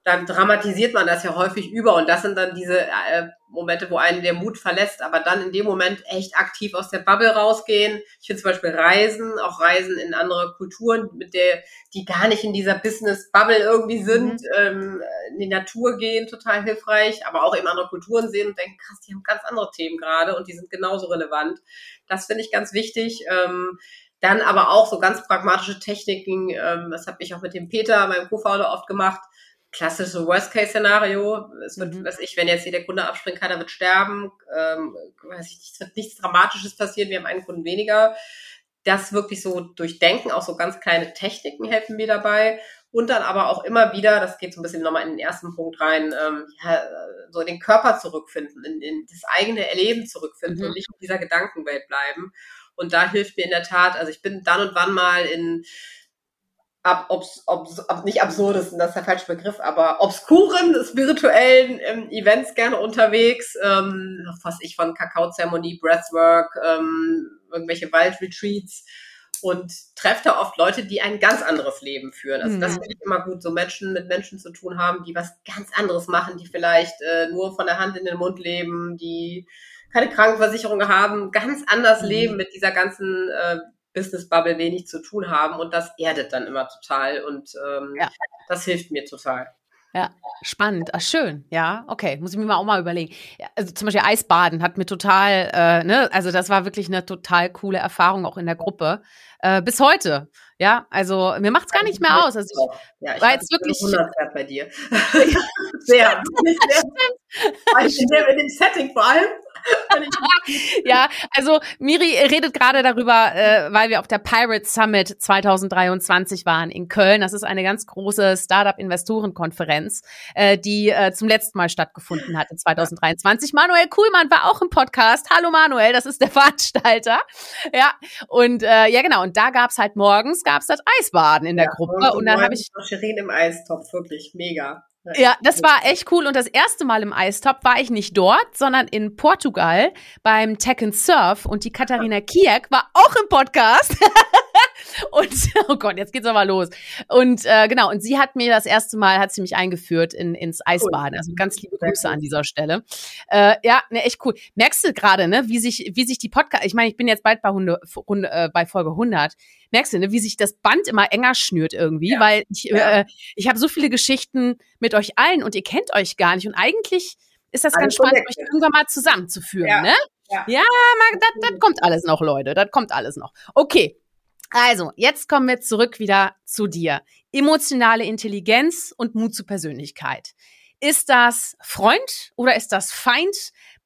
dann dramatisiert man das ja häufig über und das sind dann diese äh, Momente, wo einen der Mut verlässt, aber dann in dem Moment echt aktiv aus der Bubble rausgehen. Ich finde zum Beispiel Reisen, auch Reisen in andere Kulturen, mit der, die gar nicht in dieser Business-Bubble irgendwie sind, mhm. ähm, in die Natur gehen, total hilfreich, aber auch eben andere Kulturen sehen und denken, krass, die haben ganz andere Themen gerade und die sind genauso relevant. Das finde ich ganz wichtig. Ähm, dann aber auch so ganz pragmatische Techniken, ähm, das habe ich auch mit dem Peter, meinem Co-Founder, oft gemacht, klassische Worst-Case-Szenario. Es wird, mhm. was ich, wenn jetzt jeder Kunde abspringen kann, er wird sterben. Ähm, weiß ich, es wird nichts Dramatisches passieren. Wir haben einen Kunden weniger. Das wirklich so durchdenken, auch so ganz kleine Techniken helfen mir dabei. Und dann aber auch immer wieder, das geht so ein bisschen nochmal in den ersten Punkt rein, ähm, ja, so in den Körper zurückfinden, in, in das eigene Erleben zurückfinden mhm. und nicht in dieser Gedankenwelt bleiben. Und da hilft mir in der Tat, also ich bin dann und wann mal in ab, obs, obs, ob, nicht absurdesten, das ist der falsche Begriff, aber obskuren, spirituellen ähm, Events gerne unterwegs, ähm, was ich von Kakaozeremonie, Breathwork, ähm, irgendwelche Waldretreats und treffe da oft Leute, die ein ganz anderes Leben führen. Also mhm. das finde ich immer gut, so Menschen mit Menschen zu tun haben, die was ganz anderes machen, die vielleicht äh, nur von der Hand in den Mund leben, die keine Krankenversicherung haben, ganz anders mhm. leben mit dieser ganzen äh, Business Bubble wenig zu tun haben und das erdet dann immer total und ähm, ja. das hilft mir total. Ja, spannend. Ach, schön. Ja, okay. Muss ich mir mal auch mal überlegen. Also zum Beispiel Eisbaden hat mir total, äh, ne, also das war wirklich eine total coole Erfahrung auch in der Gruppe. Äh, bis heute. Ja, also mir macht's gar nicht mehr aus. Also ich, ja, ich war jetzt wirklich. 100 bei dir. sehr. sehr. in dem Setting vor allem. ja, also Miri redet gerade darüber, äh, weil wir auf der Pirate Summit 2023 waren in Köln. Das ist eine ganz große Startup-Investorenkonferenz, äh, die äh, zum letzten Mal stattgefunden hat in 2023. Manuel Kuhlmann war auch im Podcast. Hallo Manuel, das ist der Veranstalter. Ja, und äh, ja genau, und da gab's halt morgens gab's das Eisbaden in der ja, Gruppe. Und, und dann habe ich Shirin im Eistopf, wirklich mega. Ja, das war echt cool. Und das erste Mal im Eistop war ich nicht dort, sondern in Portugal beim Tech and Surf. Und die Katharina Kiek war auch im Podcast. und oh Gott, jetzt geht's aber los. Und äh, genau, und sie hat mir das erste Mal, hat sie mich eingeführt in, ins Eisbaden. Also ganz liebe Grüße an dieser Stelle. Äh, ja, ne, echt cool. Merkst du gerade, ne, wie sich, wie sich die Podcast, ich meine, ich bin jetzt bald bei, Hunde, Hunde, äh, bei Folge 100 merkst du, ne, wie sich das Band immer enger schnürt irgendwie, ja. weil ich, ja. äh, ich habe so viele Geschichten mit euch allen und ihr kennt euch gar nicht. Und eigentlich ist das alles ganz spannend, euch irgendwann mal zusammenzuführen, ja. ne? Ja, ja das kommt alles noch, Leute. Das kommt alles noch. Okay. Also, jetzt kommen wir zurück wieder zu dir. Emotionale Intelligenz und Mut zur Persönlichkeit. ist das Freund oder ist das Feind?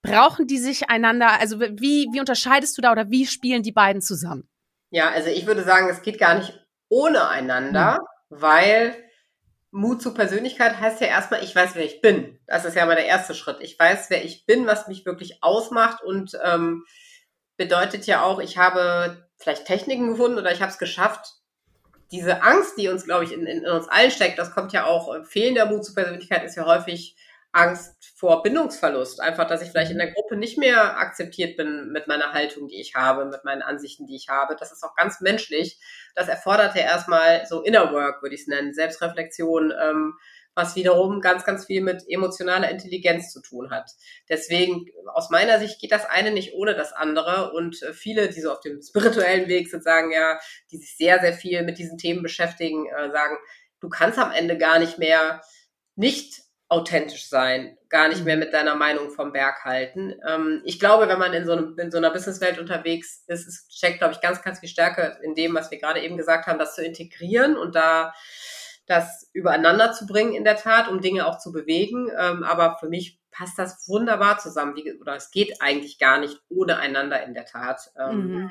Brauchen die sich einander? Also wie, wie unterscheidest du da oder wie spielen die beiden zusammen? Ja, also ich würde sagen, es geht gar nicht ohne einander, mhm. weil Mut zur Persönlichkeit heißt ja erstmal, ich weiß, wer ich bin. Das ist ja mal der erste Schritt. Ich weiß, wer ich bin, was mich wirklich ausmacht und ähm, bedeutet ja auch, ich habe vielleicht Techniken gefunden oder ich habe es geschafft, diese Angst, die uns, glaube ich, in, in, uns allen steckt, das kommt ja auch, äh, fehlender Mut zur Persönlichkeit ist ja häufig Angst vor Bindungsverlust. Einfach, dass ich vielleicht in der Gruppe nicht mehr akzeptiert bin mit meiner Haltung, die ich habe, mit meinen Ansichten, die ich habe. Das ist auch ganz menschlich. Das erfordert ja erstmal so Inner Work, würde ich es nennen, Selbstreflexion, ähm, was wiederum ganz, ganz viel mit emotionaler Intelligenz zu tun hat. Deswegen, aus meiner Sicht geht das eine nicht ohne das andere. Und äh, viele, die so auf dem spirituellen Weg sind, sagen ja, die sich sehr, sehr viel mit diesen Themen beschäftigen, äh, sagen, du kannst am Ende gar nicht mehr nicht authentisch sein, gar nicht mehr mit deiner Meinung vom Berg halten. Ähm, ich glaube, wenn man in so, einem, in so einer Businesswelt unterwegs ist, es steckt, glaube ich, ganz, ganz viel Stärke in dem, was wir gerade eben gesagt haben, das zu integrieren und da das übereinander zu bringen in der Tat, um Dinge auch zu bewegen. Ähm, aber für mich passt das wunderbar zusammen, wie, oder es geht eigentlich gar nicht ohne einander in der Tat. Ähm, mhm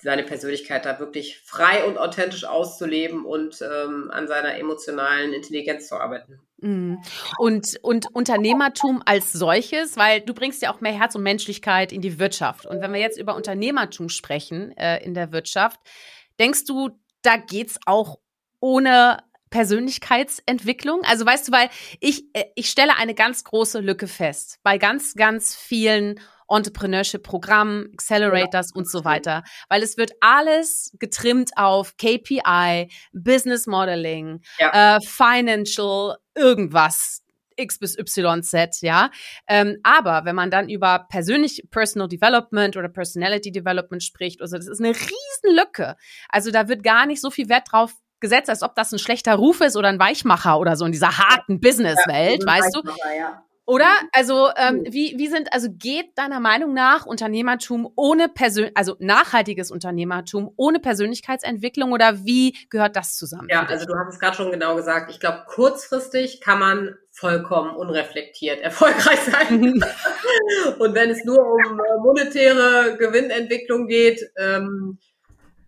seine Persönlichkeit da wirklich frei und authentisch auszuleben und ähm, an seiner emotionalen Intelligenz zu arbeiten. Mhm. Und, und Unternehmertum als solches, weil du bringst ja auch mehr Herz und Menschlichkeit in die Wirtschaft. Und wenn wir jetzt über Unternehmertum sprechen äh, in der Wirtschaft, denkst du, da geht's auch ohne Persönlichkeitsentwicklung? Also weißt du, weil ich, äh, ich stelle eine ganz große Lücke fest bei ganz, ganz vielen Entrepreneurship-Programmen, Accelerators und so weiter. Weil es wird alles getrimmt auf KPI, Business Modeling, ja. äh, Financial, irgendwas. X bis YZ, ja. Ähm, aber wenn man dann über persönlich Personal Development oder Personality Development spricht, also das ist eine Riesenlücke. Also da wird gar nicht so viel Wert drauf gesetzt, als ob das ein schlechter Ruf ist oder ein Weichmacher oder so in dieser harten Businesswelt, ja, weißt du? Ja. Oder? Also, ähm, wie, wie sind, also geht deiner Meinung nach Unternehmertum ohne Persön also nachhaltiges Unternehmertum ohne Persönlichkeitsentwicklung oder wie gehört das zusammen? Ja, also du hast es gerade schon genau gesagt. Ich glaube, kurzfristig kann man vollkommen unreflektiert erfolgreich sein. Und wenn es nur um äh, monetäre Gewinnentwicklung geht, ähm,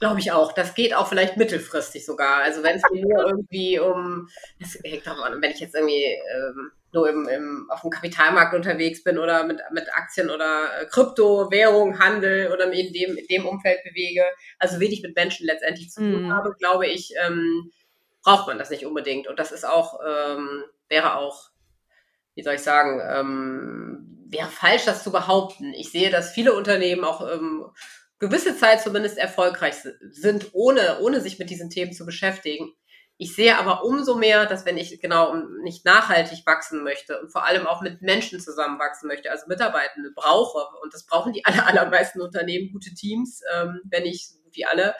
Glaube ich auch. Das geht auch vielleicht mittelfristig sogar. Also wenn es nur irgendwie um, das hängt doch an, wenn ich jetzt irgendwie ähm, nur im, im, auf dem Kapitalmarkt unterwegs bin oder mit, mit Aktien oder äh, Krypto, Währung, Handel oder in dem, in dem Umfeld bewege, also wenig mit Menschen letztendlich zu tun mm. habe, glaube ich, ähm, braucht man das nicht unbedingt. Und das ist auch, ähm, wäre auch, wie soll ich sagen, ähm, wäre falsch, das zu behaupten. Ich sehe, dass viele Unternehmen auch ähm, gewisse Zeit zumindest erfolgreich sind, ohne, ohne sich mit diesen Themen zu beschäftigen. Ich sehe aber umso mehr, dass wenn ich genau nicht nachhaltig wachsen möchte und vor allem auch mit Menschen zusammenwachsen möchte, also Mitarbeitende brauche, und das brauchen die aller, allermeisten Unternehmen, gute Teams, ähm, wenn gut wie alle,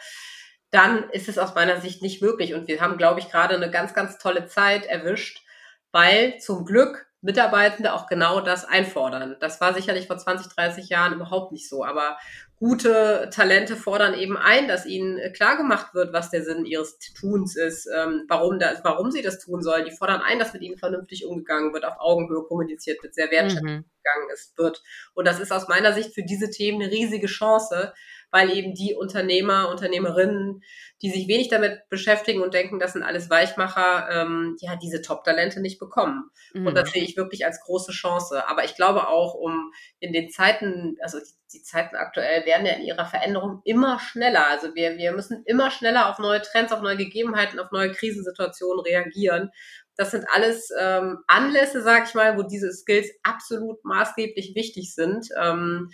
dann ist es aus meiner Sicht nicht möglich. Und wir haben, glaube ich, gerade eine ganz, ganz tolle Zeit erwischt, weil zum Glück Mitarbeitende auch genau das einfordern. Das war sicherlich vor 20, 30 Jahren überhaupt nicht so. Aber gute Talente fordern eben ein, dass ihnen klar gemacht wird, was der Sinn ihres Tuns ist, ähm, warum, da, warum sie das tun sollen. Die fordern ein, dass mit ihnen vernünftig umgegangen wird, auf Augenhöhe kommuniziert wird, sehr wertschätzend mhm. umgegangen ist, wird. Und das ist aus meiner Sicht für diese Themen eine riesige Chance, weil eben die Unternehmer, Unternehmerinnen, die sich wenig damit beschäftigen und denken, das sind alles Weichmacher, ähm, ja, diese Top-Talente nicht bekommen. Mhm. Und das sehe ich wirklich als große Chance. Aber ich glaube auch, um in den Zeiten, also die, die Zeiten aktuell werden ja in ihrer Veränderung immer schneller. Also wir, wir müssen immer schneller auf neue Trends, auf neue Gegebenheiten, auf neue Krisensituationen reagieren. Das sind alles ähm, Anlässe, sag ich mal, wo diese Skills absolut maßgeblich wichtig sind. Ähm,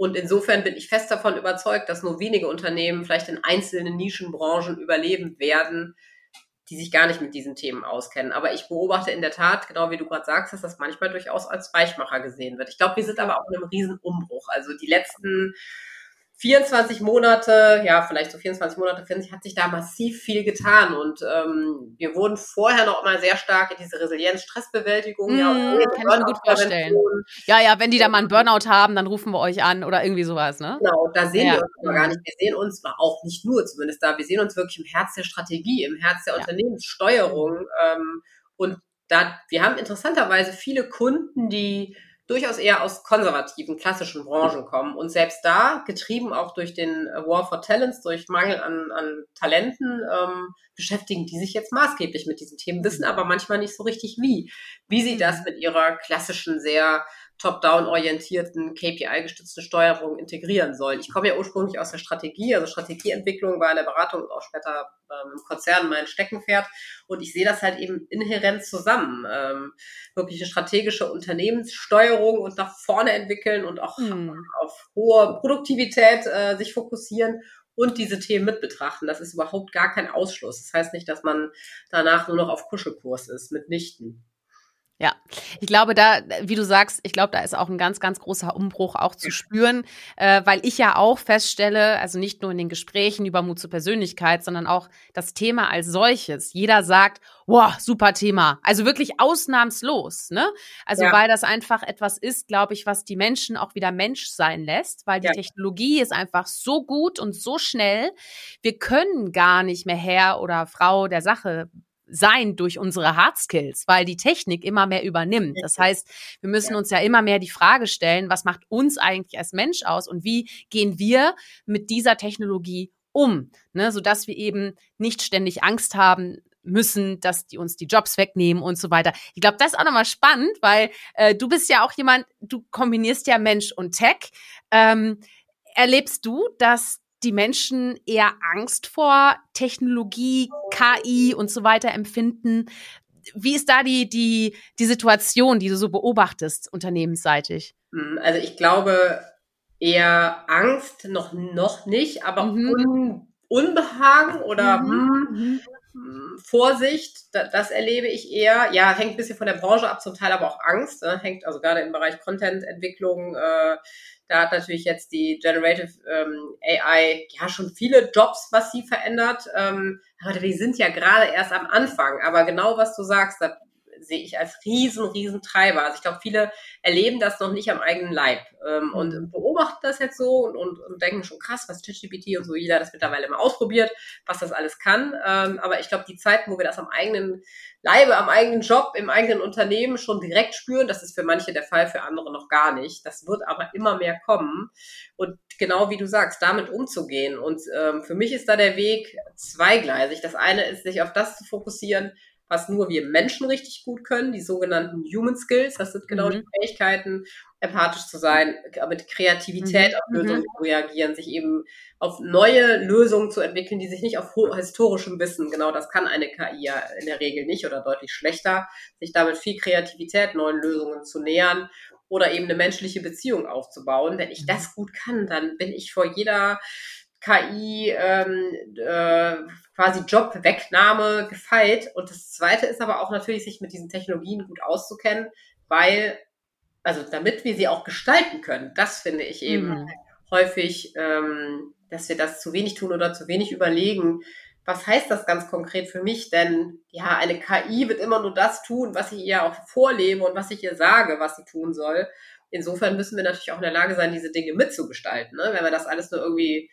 und insofern bin ich fest davon überzeugt, dass nur wenige Unternehmen vielleicht in einzelnen Nischenbranchen überleben werden, die sich gar nicht mit diesen Themen auskennen. Aber ich beobachte in der Tat, genau wie du gerade sagst, dass das manchmal durchaus als Weichmacher gesehen wird. Ich glaube, wir sind aber auch in einem riesen Umbruch. Also die letzten 24 Monate, ja, vielleicht so 24 Monate, finde ich, hat sich da massiv viel getan. Und ähm, wir wurden vorher noch mal sehr stark in diese Resilienz, Stressbewältigung. Mm, ja, kann ich mir gut vorstellen. Ja, ja, wenn die da mal einen Burnout haben, dann rufen wir euch an oder irgendwie sowas, ne? Genau, da sehen ja. wir uns aber gar nicht. Wir sehen uns, auch nicht nur zumindest da, wir sehen uns wirklich im Herz der Strategie, im Herz der ja. Unternehmenssteuerung. Ähm, und da, wir haben interessanterweise viele Kunden, die durchaus eher aus konservativen, klassischen Branchen kommen. Und selbst da, getrieben auch durch den War for Talents, durch Mangel an, an Talenten, ähm, beschäftigen die sich jetzt maßgeblich mit diesen Themen, wissen aber manchmal nicht so richtig wie. Wie sie das mit ihrer klassischen, sehr top-down orientierten, KPI-gestützten Steuerung integrieren sollen. Ich komme ja ursprünglich aus der Strategie, also Strategieentwicklung war in der Beratung und auch später ähm, im Konzern mein Steckenpferd und ich sehe das halt eben inhärent zusammen. Ähm, wirklich eine strategische Unternehmenssteuerung und nach vorne entwickeln und auch hm. auf hohe Produktivität äh, sich fokussieren und diese Themen mit betrachten. Das ist überhaupt gar kein Ausschluss. Das heißt nicht, dass man danach nur noch auf Kuschelkurs ist, mitnichten. Ja, ich glaube, da, wie du sagst, ich glaube, da ist auch ein ganz, ganz großer Umbruch auch zu spüren, äh, weil ich ja auch feststelle, also nicht nur in den Gesprächen über Mut zur Persönlichkeit, sondern auch das Thema als solches. Jeder sagt, wow, super Thema. Also wirklich ausnahmslos, ne? Also ja. weil das einfach etwas ist, glaube ich, was die Menschen auch wieder Mensch sein lässt, weil die ja. Technologie ist einfach so gut und so schnell. Wir können gar nicht mehr Herr oder Frau der Sache sein durch unsere Hard Skills, weil die Technik immer mehr übernimmt. Das heißt, wir müssen uns ja immer mehr die Frage stellen, was macht uns eigentlich als Mensch aus und wie gehen wir mit dieser Technologie um, ne, sodass wir eben nicht ständig Angst haben, müssen, dass die uns die Jobs wegnehmen und so weiter. Ich glaube, das ist auch nochmal spannend, weil äh, du bist ja auch jemand, du kombinierst ja Mensch und Tech. Ähm, erlebst du, dass die Menschen eher Angst vor Technologie, KI und so weiter empfinden. Wie ist da die, die, die Situation, die du so beobachtest, unternehmensseitig? Hm, also ich glaube eher Angst, noch, noch nicht, aber mhm. Un, Unbehagen oder mhm. Hm, mhm. Hm, Vorsicht, das erlebe ich eher. Ja, hängt ein bisschen von der Branche ab, zum Teil aber auch Angst. Ne? Hängt also gerade im Bereich Content-Entwicklung, äh, da hat natürlich jetzt die Generative ähm, AI ja schon viele Jobs, was sie verändert. Ähm, aber die sind ja gerade erst am Anfang. Aber genau was du sagst, da sehe ich als riesen, riesen Treiber. Also ich glaube, viele erleben das noch nicht am eigenen Leib ähm, und mhm. beobachten das jetzt so und, und, und denken schon krass, was ChatGPT und so jeder das mittlerweile mal ausprobiert, was das alles kann. Ähm, aber ich glaube, die Zeiten, wo wir das am eigenen Leibe, am eigenen Job, im eigenen Unternehmen schon direkt spüren, das ist für manche der Fall, für andere noch gar nicht. Das wird aber immer mehr kommen. Und genau wie du sagst, damit umzugehen. Und ähm, für mich ist da der Weg zweigleisig. Das eine ist, sich auf das zu fokussieren, was nur wir Menschen richtig gut können, die sogenannten Human Skills. Das sind genau mhm. die Fähigkeiten, empathisch zu sein, mit Kreativität mhm. auf Lösungen mhm. zu reagieren, sich eben auf neue Lösungen zu entwickeln, die sich nicht auf historischem Wissen, genau das kann eine KI ja in der Regel nicht oder deutlich schlechter, sich damit viel Kreativität neuen Lösungen zu nähern oder eben eine menschliche Beziehung aufzubauen. Wenn ich mhm. das gut kann, dann bin ich vor jeder KI ähm, äh, quasi Jobwegnahme gefeit. Und das Zweite ist aber auch natürlich, sich mit diesen Technologien gut auszukennen, weil, also damit wir sie auch gestalten können, das finde ich eben mhm. häufig, ähm, dass wir das zu wenig tun oder zu wenig überlegen. Was heißt das ganz konkret für mich? Denn ja, eine KI wird immer nur das tun, was ich ihr auch vorlebe und was ich ihr sage, was sie tun soll. Insofern müssen wir natürlich auch in der Lage sein, diese Dinge mitzugestalten. Ne? Wenn wir das alles nur irgendwie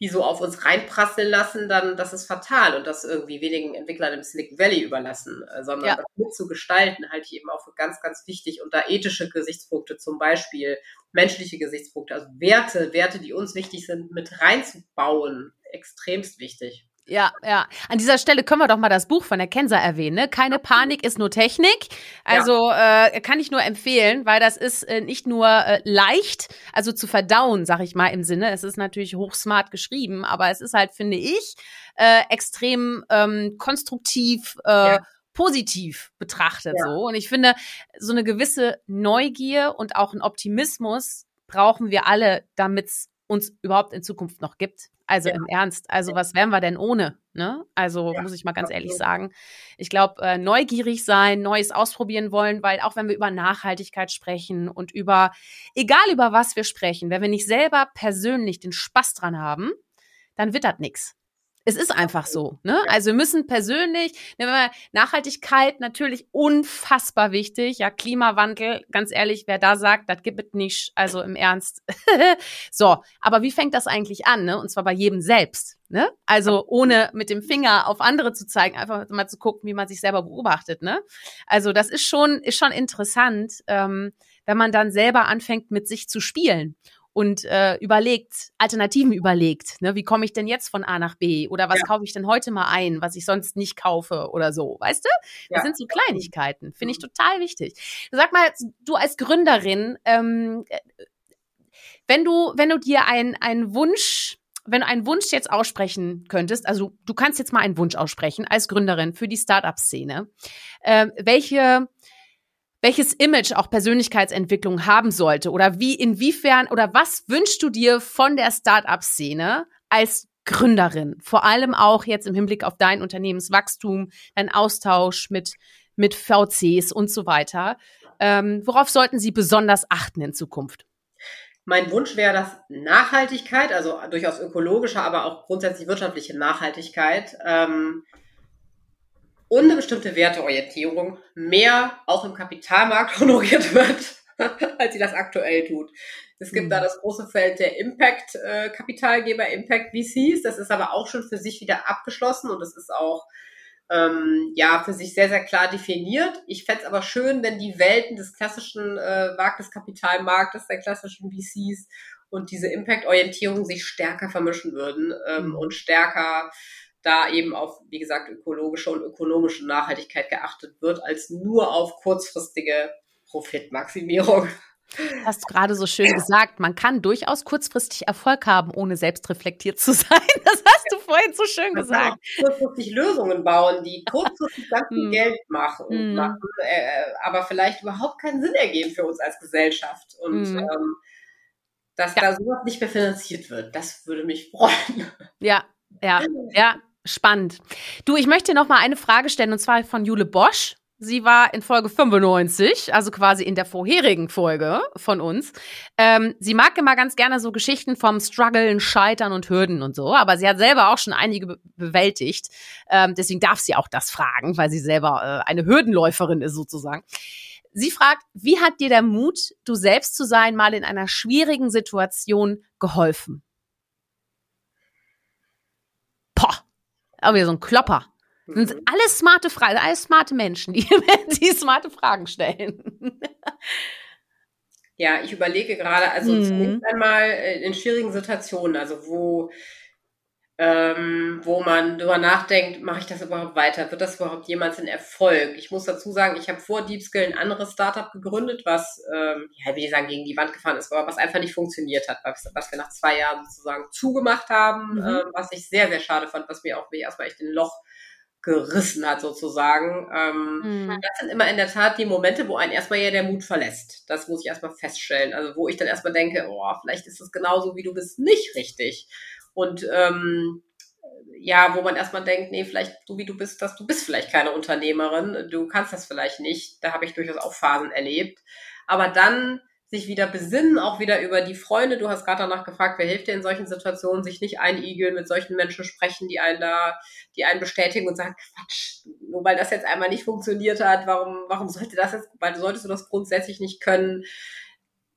die so auf uns reinprasseln lassen, dann das ist fatal und das irgendwie wenigen Entwicklern im Silicon Valley überlassen, äh, sondern ja. das mitzugestalten halte ich eben auch für ganz, ganz wichtig und da ethische Gesichtspunkte zum Beispiel, menschliche Gesichtspunkte, also Werte, Werte, die uns wichtig sind, mit reinzubauen, extremst wichtig. Ja, ja. An dieser Stelle können wir doch mal das Buch von der Kenser erwähnen. Ne? Keine Panik ist nur Technik. Also ja. äh, kann ich nur empfehlen, weil das ist äh, nicht nur äh, leicht, also zu verdauen, sag ich mal im Sinne. Es ist natürlich hochsmart geschrieben, aber es ist halt, finde ich, äh, extrem ähm, konstruktiv. Äh, ja positiv betrachtet ja. so. Und ich finde, so eine gewisse Neugier und auch ein Optimismus brauchen wir alle, damit es uns überhaupt in Zukunft noch gibt. Also ja. im Ernst. Also was wären wir denn ohne? Ne? Also ja, muss ich mal ganz ehrlich sagen. Ich glaube, äh, neugierig sein, Neues ausprobieren wollen, weil auch wenn wir über Nachhaltigkeit sprechen und über, egal über was wir sprechen, wenn wir nicht selber persönlich den Spaß dran haben, dann wird das nix. Es ist einfach so. Ne? Also wir müssen persönlich, ne, Nachhaltigkeit natürlich unfassbar wichtig. Ja, Klimawandel, ganz ehrlich, wer da sagt, das gibt es nicht, also im Ernst. so, aber wie fängt das eigentlich an? Ne? Und zwar bei jedem selbst. Ne? Also ohne mit dem Finger auf andere zu zeigen, einfach mal zu gucken, wie man sich selber beobachtet. Ne? Also das ist schon, ist schon interessant, ähm, wenn man dann selber anfängt, mit sich zu spielen und äh, überlegt, Alternativen überlegt. Ne? Wie komme ich denn jetzt von A nach B? Oder was ja. kaufe ich denn heute mal ein, was ich sonst nicht kaufe oder so? Weißt du? Das ja. sind so Kleinigkeiten. Finde ich mhm. total wichtig. Sag mal, du als Gründerin, ähm, äh, wenn du, wenn du dir ein, einen Wunsch wenn du einen Wunsch jetzt aussprechen könntest, also du kannst jetzt mal einen Wunsch aussprechen als Gründerin für die Startup-Szene, äh, welche welches Image auch Persönlichkeitsentwicklung haben sollte oder wie, inwiefern oder was wünschst du dir von der Startup-Szene als Gründerin? Vor allem auch jetzt im Hinblick auf dein Unternehmenswachstum, dein Austausch mit, mit VCs und so weiter. Ähm, worauf sollten sie besonders achten in Zukunft? Mein Wunsch wäre, dass Nachhaltigkeit, also durchaus ökologische, aber auch grundsätzlich wirtschaftliche Nachhaltigkeit, ähm, und eine bestimmte Werteorientierung mehr auch im Kapitalmarkt honoriert wird, als sie das aktuell tut. Es gibt mhm. da das große Feld der Impact-Kapitalgeber, Impact VCs. Das ist aber auch schon für sich wieder abgeschlossen und das ist auch ähm, ja für sich sehr, sehr klar definiert. Ich fände es aber schön, wenn die Welten des klassischen äh, Wagniskapitalmarktes, der klassischen VCs und diese Impact-Orientierung sich stärker vermischen würden ähm, mhm. und stärker da eben auf, wie gesagt, ökologische und ökonomische Nachhaltigkeit geachtet wird, als nur auf kurzfristige Profitmaximierung. Du hast gerade so schön gesagt, man kann durchaus kurzfristig Erfolg haben, ohne selbstreflektiert zu sein. Das hast du vorhin so schön gesagt. Kurzfristig Lösungen bauen, die kurzfristig ganz viel hm. Geld machen, mm. machen äh, aber vielleicht überhaupt keinen Sinn ergeben für uns als Gesellschaft. Und mm. ähm, dass ja. da sowas nicht mehr finanziert wird, das würde mich freuen. Ja, ja, ja. Spannend. Du, ich möchte noch mal eine Frage stellen und zwar von Jule Bosch. Sie war in Folge 95, also quasi in der vorherigen Folge von uns. Ähm, sie mag immer ganz gerne so Geschichten vom Struggeln, Scheitern und Hürden und so, aber sie hat selber auch schon einige be bewältigt. Ähm, deswegen darf sie auch das fragen, weil sie selber äh, eine Hürdenläuferin ist sozusagen. Sie fragt, wie hat dir der Mut, du selbst zu sein, mal in einer schwierigen Situation geholfen? Aber wieder so ein Klopper. Das sind mhm. alles smarte Fragen, alles smarte Menschen, die, die smarte Fragen stellen. Ja, ich überlege gerade, also mhm. zunächst einmal äh, in schwierigen Situationen, also wo ähm, wo man darüber nachdenkt, mache ich das überhaupt weiter? Wird das überhaupt jemals ein Erfolg? Ich muss dazu sagen, ich habe vor DeepSkill ein anderes Startup gegründet, was, ähm, ja, wie ich sagen, gegen die Wand gefahren ist, aber was einfach nicht funktioniert hat, was, was wir nach zwei Jahren sozusagen zugemacht haben, mhm. ähm, was ich sehr, sehr schade fand, was mir auch wie erstmal echt ein Loch gerissen hat sozusagen. Ähm, mhm. Das sind immer in der Tat die Momente, wo einen erstmal ja der Mut verlässt. Das muss ich erstmal feststellen. Also wo ich dann erstmal denke, oh, vielleicht ist es genauso, wie du bist, nicht richtig. Und ähm, ja, wo man erstmal denkt, nee, vielleicht so wie du bist, dass du bist vielleicht keine Unternehmerin, du kannst das vielleicht nicht. Da habe ich durchaus auch Phasen erlebt. Aber dann sich wieder besinnen, auch wieder über die Freunde. Du hast gerade danach gefragt, wer hilft dir in solchen Situationen, sich nicht einigeln, mit solchen Menschen sprechen, die einen da, die einen bestätigen und sagen, Quatsch, nur weil das jetzt einmal nicht funktioniert hat, warum, warum sollte das jetzt, weil solltest du das grundsätzlich nicht können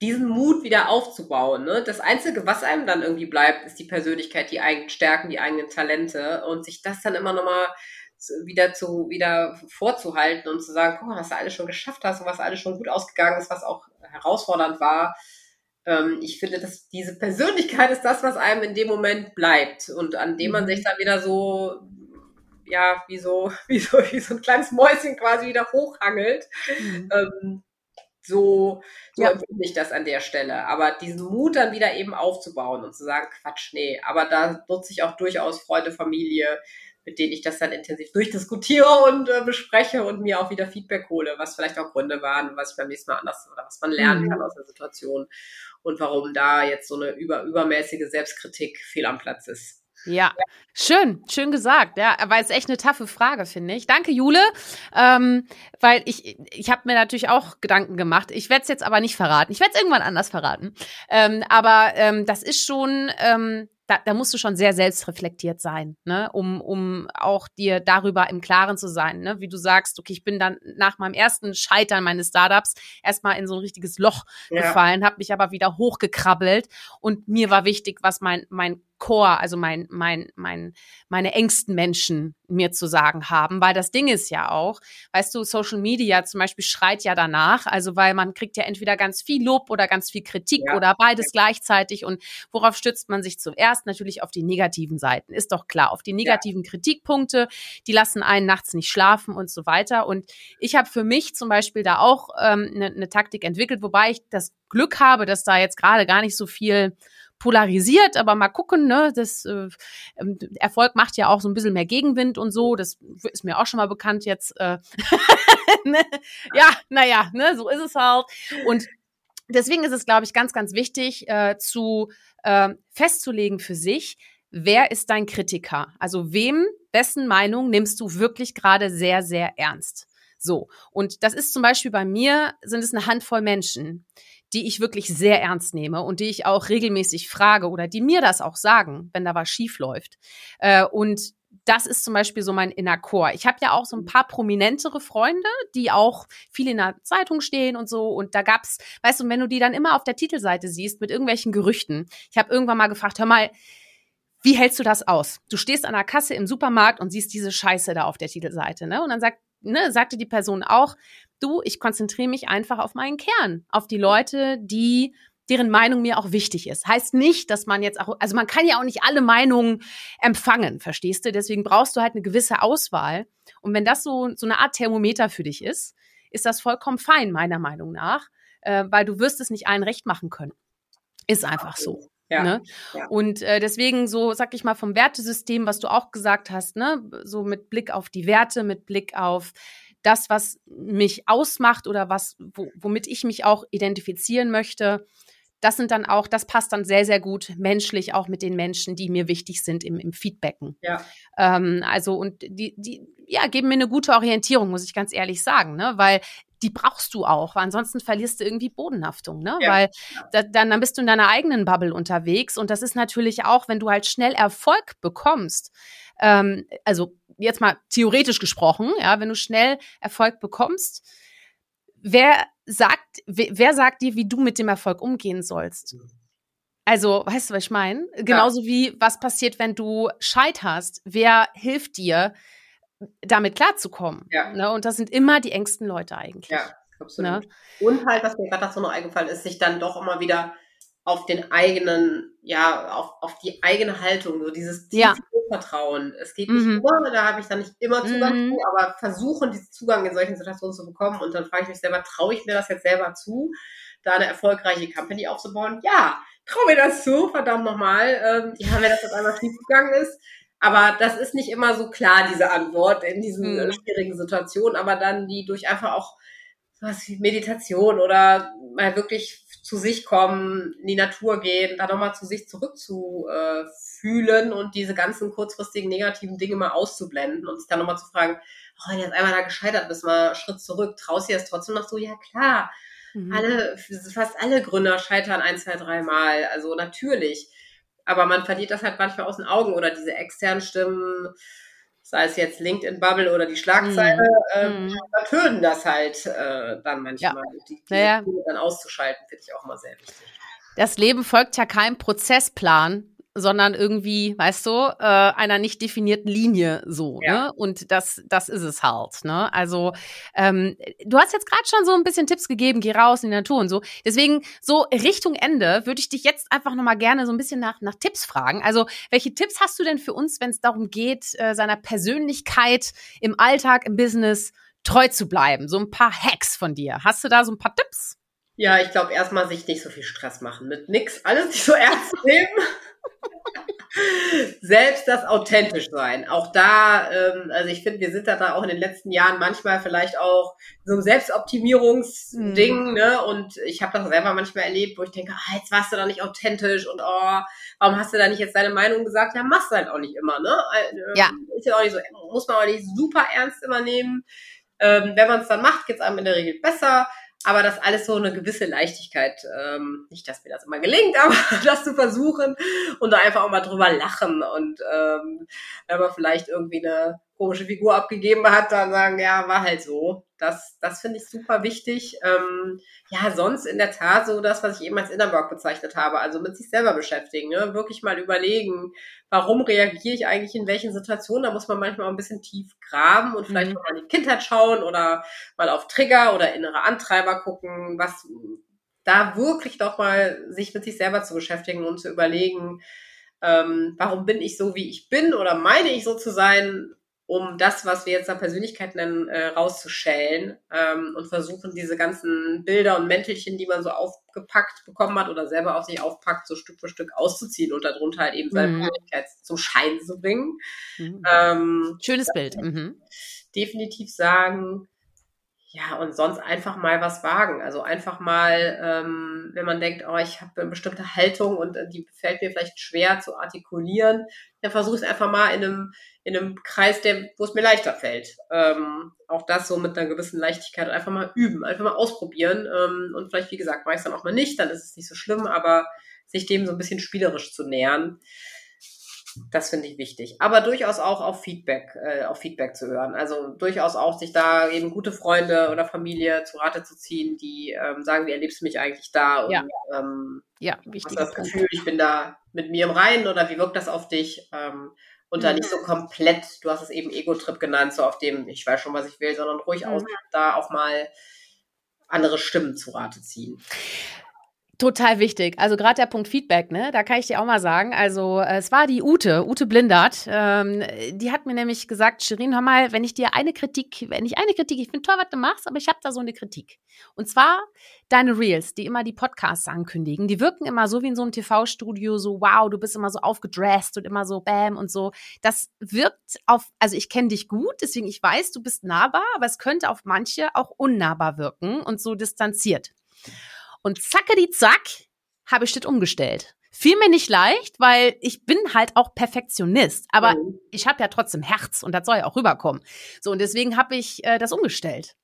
diesen Mut wieder aufzubauen. Ne? Das Einzige, was einem dann irgendwie bleibt, ist die Persönlichkeit, die eigenen Stärken, die eigenen Talente und sich das dann immer nochmal wieder zu wieder vorzuhalten und zu sagen, guck mal, was du alles schon geschafft hast und was alles schon gut ausgegangen ist, was auch herausfordernd war. Ähm, ich finde, dass diese Persönlichkeit ist das, was einem in dem Moment bleibt und an dem man mhm. sich dann wieder so ja, wie so, wie so, wie so ein kleines Mäuschen quasi wieder hochhangelt. Mhm. Ähm, so, so ja. empfinde ich das an der Stelle. Aber diesen Mut dann wieder eben aufzubauen und zu sagen, Quatsch, nee. Aber da nutze ich auch durchaus Freunde, Familie, mit denen ich das dann intensiv durchdiskutiere und äh, bespreche und mir auch wieder Feedback hole, was vielleicht auch Gründe waren, was ich beim nächsten Mal anders oder was man lernen mhm. kann aus der Situation und warum da jetzt so eine über, übermäßige Selbstkritik fehl am Platz ist. Ja, schön, schön gesagt. Ja, aber es ist echt eine taffe Frage, finde ich. Danke, Jule. Ähm, weil ich, ich habe mir natürlich auch Gedanken gemacht. Ich werde es jetzt aber nicht verraten. Ich werde es irgendwann anders verraten. Ähm, aber ähm, das ist schon, ähm, da, da musst du schon sehr selbstreflektiert sein, ne, um, um auch dir darüber im Klaren zu sein, ne, wie du sagst, okay, ich bin dann nach meinem ersten Scheitern meines Startups erstmal in so ein richtiges Loch ja. gefallen, habe mich aber wieder hochgekrabbelt und mir war wichtig, was mein mein Core, also mein, mein, mein, meine engsten Menschen mir zu sagen haben, weil das Ding ist ja auch, weißt du, Social Media zum Beispiel schreit ja danach, also weil man kriegt ja entweder ganz viel Lob oder ganz viel Kritik ja. oder beides gleichzeitig und worauf stützt man sich zuerst? Natürlich auf die negativen Seiten, ist doch klar, auf die negativen ja. Kritikpunkte, die lassen einen nachts nicht schlafen und so weiter und ich habe für mich zum Beispiel da auch eine ähm, ne, ne Taktik entwickelt, wobei ich das Glück habe, dass da jetzt gerade gar nicht so viel polarisiert, aber mal gucken, ne, das äh, ähm, Erfolg macht ja auch so ein bisschen mehr Gegenwind und so, das ist mir auch schon mal bekannt jetzt. Äh, ne? Ja, naja, ne, so ist es halt. Und deswegen ist es, glaube ich, ganz, ganz wichtig äh, zu äh, festzulegen für sich, wer ist dein Kritiker? Also wem, wessen Meinung nimmst du wirklich gerade sehr, sehr ernst? So. Und das ist zum Beispiel bei mir, sind es eine Handvoll Menschen die ich wirklich sehr ernst nehme und die ich auch regelmäßig frage oder die mir das auch sagen, wenn da was schief läuft. Äh, und das ist zum Beispiel so mein inner Chor. Ich habe ja auch so ein paar prominentere Freunde, die auch viel in der Zeitung stehen und so. Und da gab's, weißt du, wenn du die dann immer auf der Titelseite siehst mit irgendwelchen Gerüchten. Ich habe irgendwann mal gefragt, hör mal, wie hältst du das aus? Du stehst an der Kasse im Supermarkt und siehst diese Scheiße da auf der Titelseite, ne? Und dann sagt, ne, sagte die Person auch, du, ich konzentriere mich einfach auf meinen Kern, auf die Leute, die deren Meinung mir auch wichtig ist. Heißt nicht, dass man jetzt auch, also man kann ja auch nicht alle Meinungen empfangen, verstehst du? Deswegen brauchst du halt eine gewisse Auswahl. Und wenn das so, so eine Art Thermometer für dich ist, ist das vollkommen fein, meiner Meinung nach, äh, weil du wirst es nicht allen recht machen können. Ist einfach so. Ja, ne? Ja. Und äh, deswegen so, sag ich mal, vom Wertesystem, was du auch gesagt hast, ne, so mit Blick auf die Werte, mit Blick auf das, was mich ausmacht oder was, womit ich mich auch identifizieren möchte, das sind dann auch, das passt dann sehr, sehr gut menschlich auch mit den Menschen, die mir wichtig sind im, im Feedbacken. Ja. Ähm, also und die, die, ja, geben mir eine gute Orientierung, muss ich ganz ehrlich sagen, ne? Weil die brauchst du auch, weil ansonsten verlierst du irgendwie Bodenhaftung, ne? Ja. Weil da, dann, dann bist du in deiner eigenen Bubble unterwegs und das ist natürlich auch, wenn du halt schnell Erfolg bekommst, ähm, also jetzt mal theoretisch gesprochen, ja, wenn du schnell Erfolg bekommst, wer sagt, wer sagt dir, wie du mit dem Erfolg umgehen sollst? Also, weißt du, was ich meine? Genauso ja. wie, was passiert, wenn du scheiterst? Wer hilft dir, damit klarzukommen? Ja. Ne? Und das sind immer die engsten Leute eigentlich. Ja, absolut. Ne? Und halt, was mir gerade dazu noch eingefallen ist, sich dann doch immer wieder auf den eigenen, ja, auf, auf die eigene Haltung, so dieses ja. Vertrauen. Es geht nicht mhm. immer, da habe ich dann nicht immer Zugang mhm. zu, aber versuchen, diesen Zugang in solchen Situationen zu bekommen. Und dann frage ich mich selber, traue ich mir das jetzt selber zu, da eine erfolgreiche Company aufzubauen? Ja, traue mir das zu, verdammt nochmal. Ähm, ja, wenn das jetzt einmal schiefgegangen ist. Aber das ist nicht immer so klar, diese Antwort in diesen mhm. schwierigen Situationen, aber dann die durch einfach auch was wie Meditation oder mal wirklich zu sich kommen, in die Natur gehen, da nochmal zu sich zurückzufühlen und diese ganzen kurzfristigen negativen Dinge mal auszublenden und sich dann nochmal zu fragen, oh, wenn jetzt einmal da gescheitert bist, mal Schritt zurück, traust du jetzt trotzdem noch so, ja klar, mhm. alle, fast alle Gründer scheitern ein, zwei, drei Mal, also natürlich. Aber man verliert das halt manchmal aus den Augen oder diese externen Stimmen, sei es jetzt LinkedIn-Bubble oder die Schlagzeile, mm. ähm, mm. vertönen das halt äh, dann manchmal. Ja. Die, die naja. dann auszuschalten, finde ich auch mal sehr wichtig. Das Leben folgt ja keinem Prozessplan, sondern irgendwie, weißt du, äh, einer nicht definierten Linie so. Ja. Ne? Und das, das ist es halt. Ne? Also ähm, du hast jetzt gerade schon so ein bisschen Tipps gegeben, geh raus in die Natur und so. Deswegen so Richtung Ende würde ich dich jetzt einfach noch mal gerne so ein bisschen nach, nach Tipps fragen. Also welche Tipps hast du denn für uns, wenn es darum geht, äh, seiner Persönlichkeit im Alltag, im Business treu zu bleiben? So ein paar Hacks von dir. Hast du da so ein paar Tipps? Ja, ich glaube erstmal sich nicht so viel Stress machen mit nix, alles nicht so ernst nehmen. Selbst das authentisch sein. Auch da, ähm, also ich finde, wir sind da, da auch in den letzten Jahren manchmal vielleicht auch so ein Selbstoptimierungsding, mhm. ne? Und ich habe das selber manchmal erlebt, wo ich denke, ah, jetzt warst du da nicht authentisch und oh, warum hast du da nicht jetzt deine Meinung gesagt? Ja, machst du halt auch nicht immer, ne? Ähm, ja. Ist ja auch nicht so, muss man auch nicht super ernst immer nehmen. Ähm, wenn man es dann macht, geht es einem in der Regel besser. Aber das alles so eine gewisse Leichtigkeit, ähm, nicht, dass mir das immer gelingt, aber das zu versuchen und da einfach auch mal drüber lachen und ähm, wenn man vielleicht irgendwie eine komische Figur abgegeben hat, dann sagen, ja, war halt so. Das, das finde ich super wichtig. Ähm, ja, sonst in der Tat so das, was ich eben als Innerwork bezeichnet habe, also mit sich selber beschäftigen, ne? wirklich mal überlegen, warum reagiere ich eigentlich in welchen Situationen. Da muss man manchmal auch ein bisschen tief graben und vielleicht mhm. mal in die Kindheit schauen oder mal auf Trigger oder innere Antreiber gucken, was da wirklich doch mal sich mit sich selber zu beschäftigen und zu überlegen, ähm, warum bin ich so, wie ich bin oder meine ich so zu sein, um das, was wir jetzt da Persönlichkeit nennen, äh, rauszuschälen ähm, und versuchen, diese ganzen Bilder und Mäntelchen, die man so aufgepackt bekommen hat oder selber auf sich aufpackt, so Stück für Stück auszuziehen und darunter halt eben seine mhm. Persönlichkeit zum Schein zu bringen. Mhm. Ähm, Schönes Bild. Mhm. Definitiv sagen, ja, und sonst einfach mal was wagen. Also einfach mal, ähm, wenn man denkt, oh, ich habe eine bestimmte Haltung und äh, die fällt mir vielleicht schwer zu artikulieren, dann versuche es einfach mal in einem, in einem Kreis, der, wo es mir leichter fällt. Ähm, auch das so mit einer gewissen Leichtigkeit einfach mal üben, einfach mal ausprobieren. Ähm, und vielleicht, wie gesagt, mache ich es dann auch mal nicht, dann ist es nicht so schlimm, aber sich dem so ein bisschen spielerisch zu nähern. Das finde ich wichtig. Aber durchaus auch auf Feedback, äh, auf Feedback zu hören. Also durchaus auch sich da eben gute Freunde oder Familie zu Rate zu ziehen, die ähm, sagen, wie erlebst du mich eigentlich da? Und, ja. Ähm, ja, wichtig. Hast du das Gefühl, ich bin da mit mir im Reinen oder wie wirkt das auf dich? Ähm, und da mhm. nicht so komplett, du hast es eben Ego-Trip genannt, so auf dem, ich weiß schon, was ich will, sondern ruhig mhm. da auch mal andere Stimmen zu Rate ziehen. Total wichtig. Also gerade der Punkt Feedback, ne, da kann ich dir auch mal sagen. Also äh, es war die Ute, Ute Blindert, ähm, die hat mir nämlich gesagt, Shirin, hör mal, wenn ich dir eine Kritik, wenn ich eine Kritik, ich finde toll, was du machst, aber ich habe da so eine Kritik. Und zwar deine Reels, die immer die Podcasts ankündigen, die wirken immer so wie in so einem TV-Studio, so wow, du bist immer so aufgedresst und immer so bam und so. Das wirkt auf, also ich kenne dich gut, deswegen ich weiß, du bist nahbar, aber es könnte auf manche auch unnahbar wirken und so distanziert. Und zacke die zack, habe ich das umgestellt. Fiel mir nicht leicht, weil ich bin halt auch Perfektionist, aber mhm. ich habe ja trotzdem Herz und das soll ja auch rüberkommen. So und deswegen habe ich äh, das umgestellt.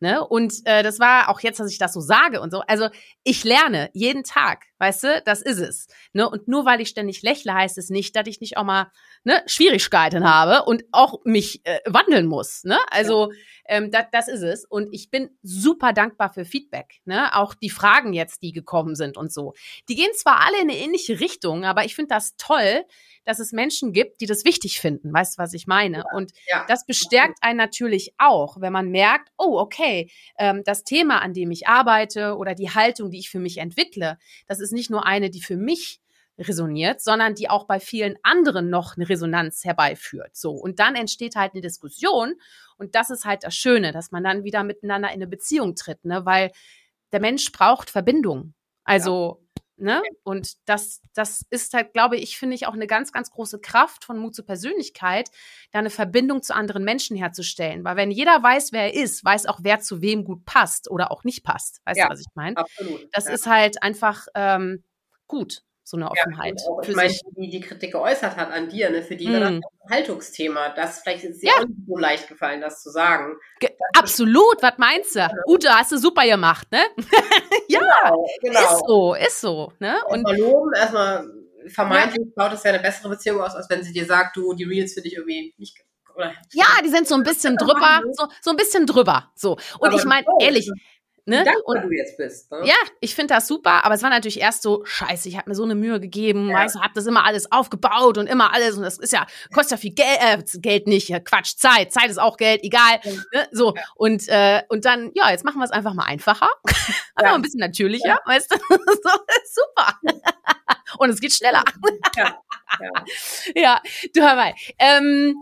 Ne? Und äh, das war auch jetzt, dass ich das so sage und so. Also ich lerne jeden Tag, weißt du, das ist es. Ne? Und nur weil ich ständig lächle, heißt es nicht, dass ich nicht auch mal ne, Schwierigkeiten habe und auch mich äh, wandeln muss. Ne? Also ja. ähm, das, das ist es. Und ich bin super dankbar für Feedback. Ne? Auch die Fragen jetzt, die gekommen sind und so. Die gehen zwar alle in eine ähnliche Richtung, aber ich finde das toll, dass es Menschen gibt, die das wichtig finden. Weißt du, was ich meine? Und ja. das bestärkt einen natürlich auch, wenn man merkt, oh, okay, ähm, das Thema, an dem ich arbeite oder die Haltung, die ich für mich entwickle, das ist nicht nur eine, die für mich resoniert, sondern die auch bei vielen anderen noch eine Resonanz herbeiführt. So. Und dann entsteht halt eine Diskussion. Und das ist halt das Schöne, dass man dann wieder miteinander in eine Beziehung tritt, ne? Weil der Mensch braucht Verbindung. Also, Ne? Und das, das ist halt, glaube ich, finde ich auch eine ganz, ganz große Kraft von Mut zur Persönlichkeit, da eine Verbindung zu anderen Menschen herzustellen. Weil wenn jeder weiß, wer er ist, weiß auch, wer zu wem gut passt oder auch nicht passt. Weißt ja, du, was ich meine? Absolut. Das ja. ist halt einfach ähm, gut so eine Offenheit. Ja, ich meine, die die Kritik geäußert hat an dir, ne, für die mm. war das mhm. ein Haltungsthema. Das vielleicht ist dir ja. nicht so leicht gefallen, das zu sagen. Ge absolut, was meinst du? Ute, hast du super gemacht, ne? ja, genau, genau, ist so, ist so. Ne? Und erstmal loben, erstmal vermeintlich ja. baut es ja eine bessere Beziehung aus, als wenn sie dir sagt, du, die Reels finde ich irgendwie nicht oder ja, die sind so ein bisschen drüber, so, so ein bisschen drüber. So. Und Aber ich meine, ehrlich, Ne? Wie dankbar und, du jetzt bist. Ne? Ja, ich finde das super, aber es war natürlich erst so, scheiße, ich habe mir so eine Mühe gegeben, ja. weißt du, hab das immer alles aufgebaut und immer alles und das ist ja, kostet ja viel Geld, äh, Geld nicht, Quatsch, Zeit, Zeit ist auch Geld, egal. Ja. Ne? So, ja. und, äh, und dann, ja, jetzt machen wir es einfach mal einfacher, einfach ein bisschen natürlicher, weißt du, so, super. und es geht schneller. Ja, ja. du hör mal, ähm,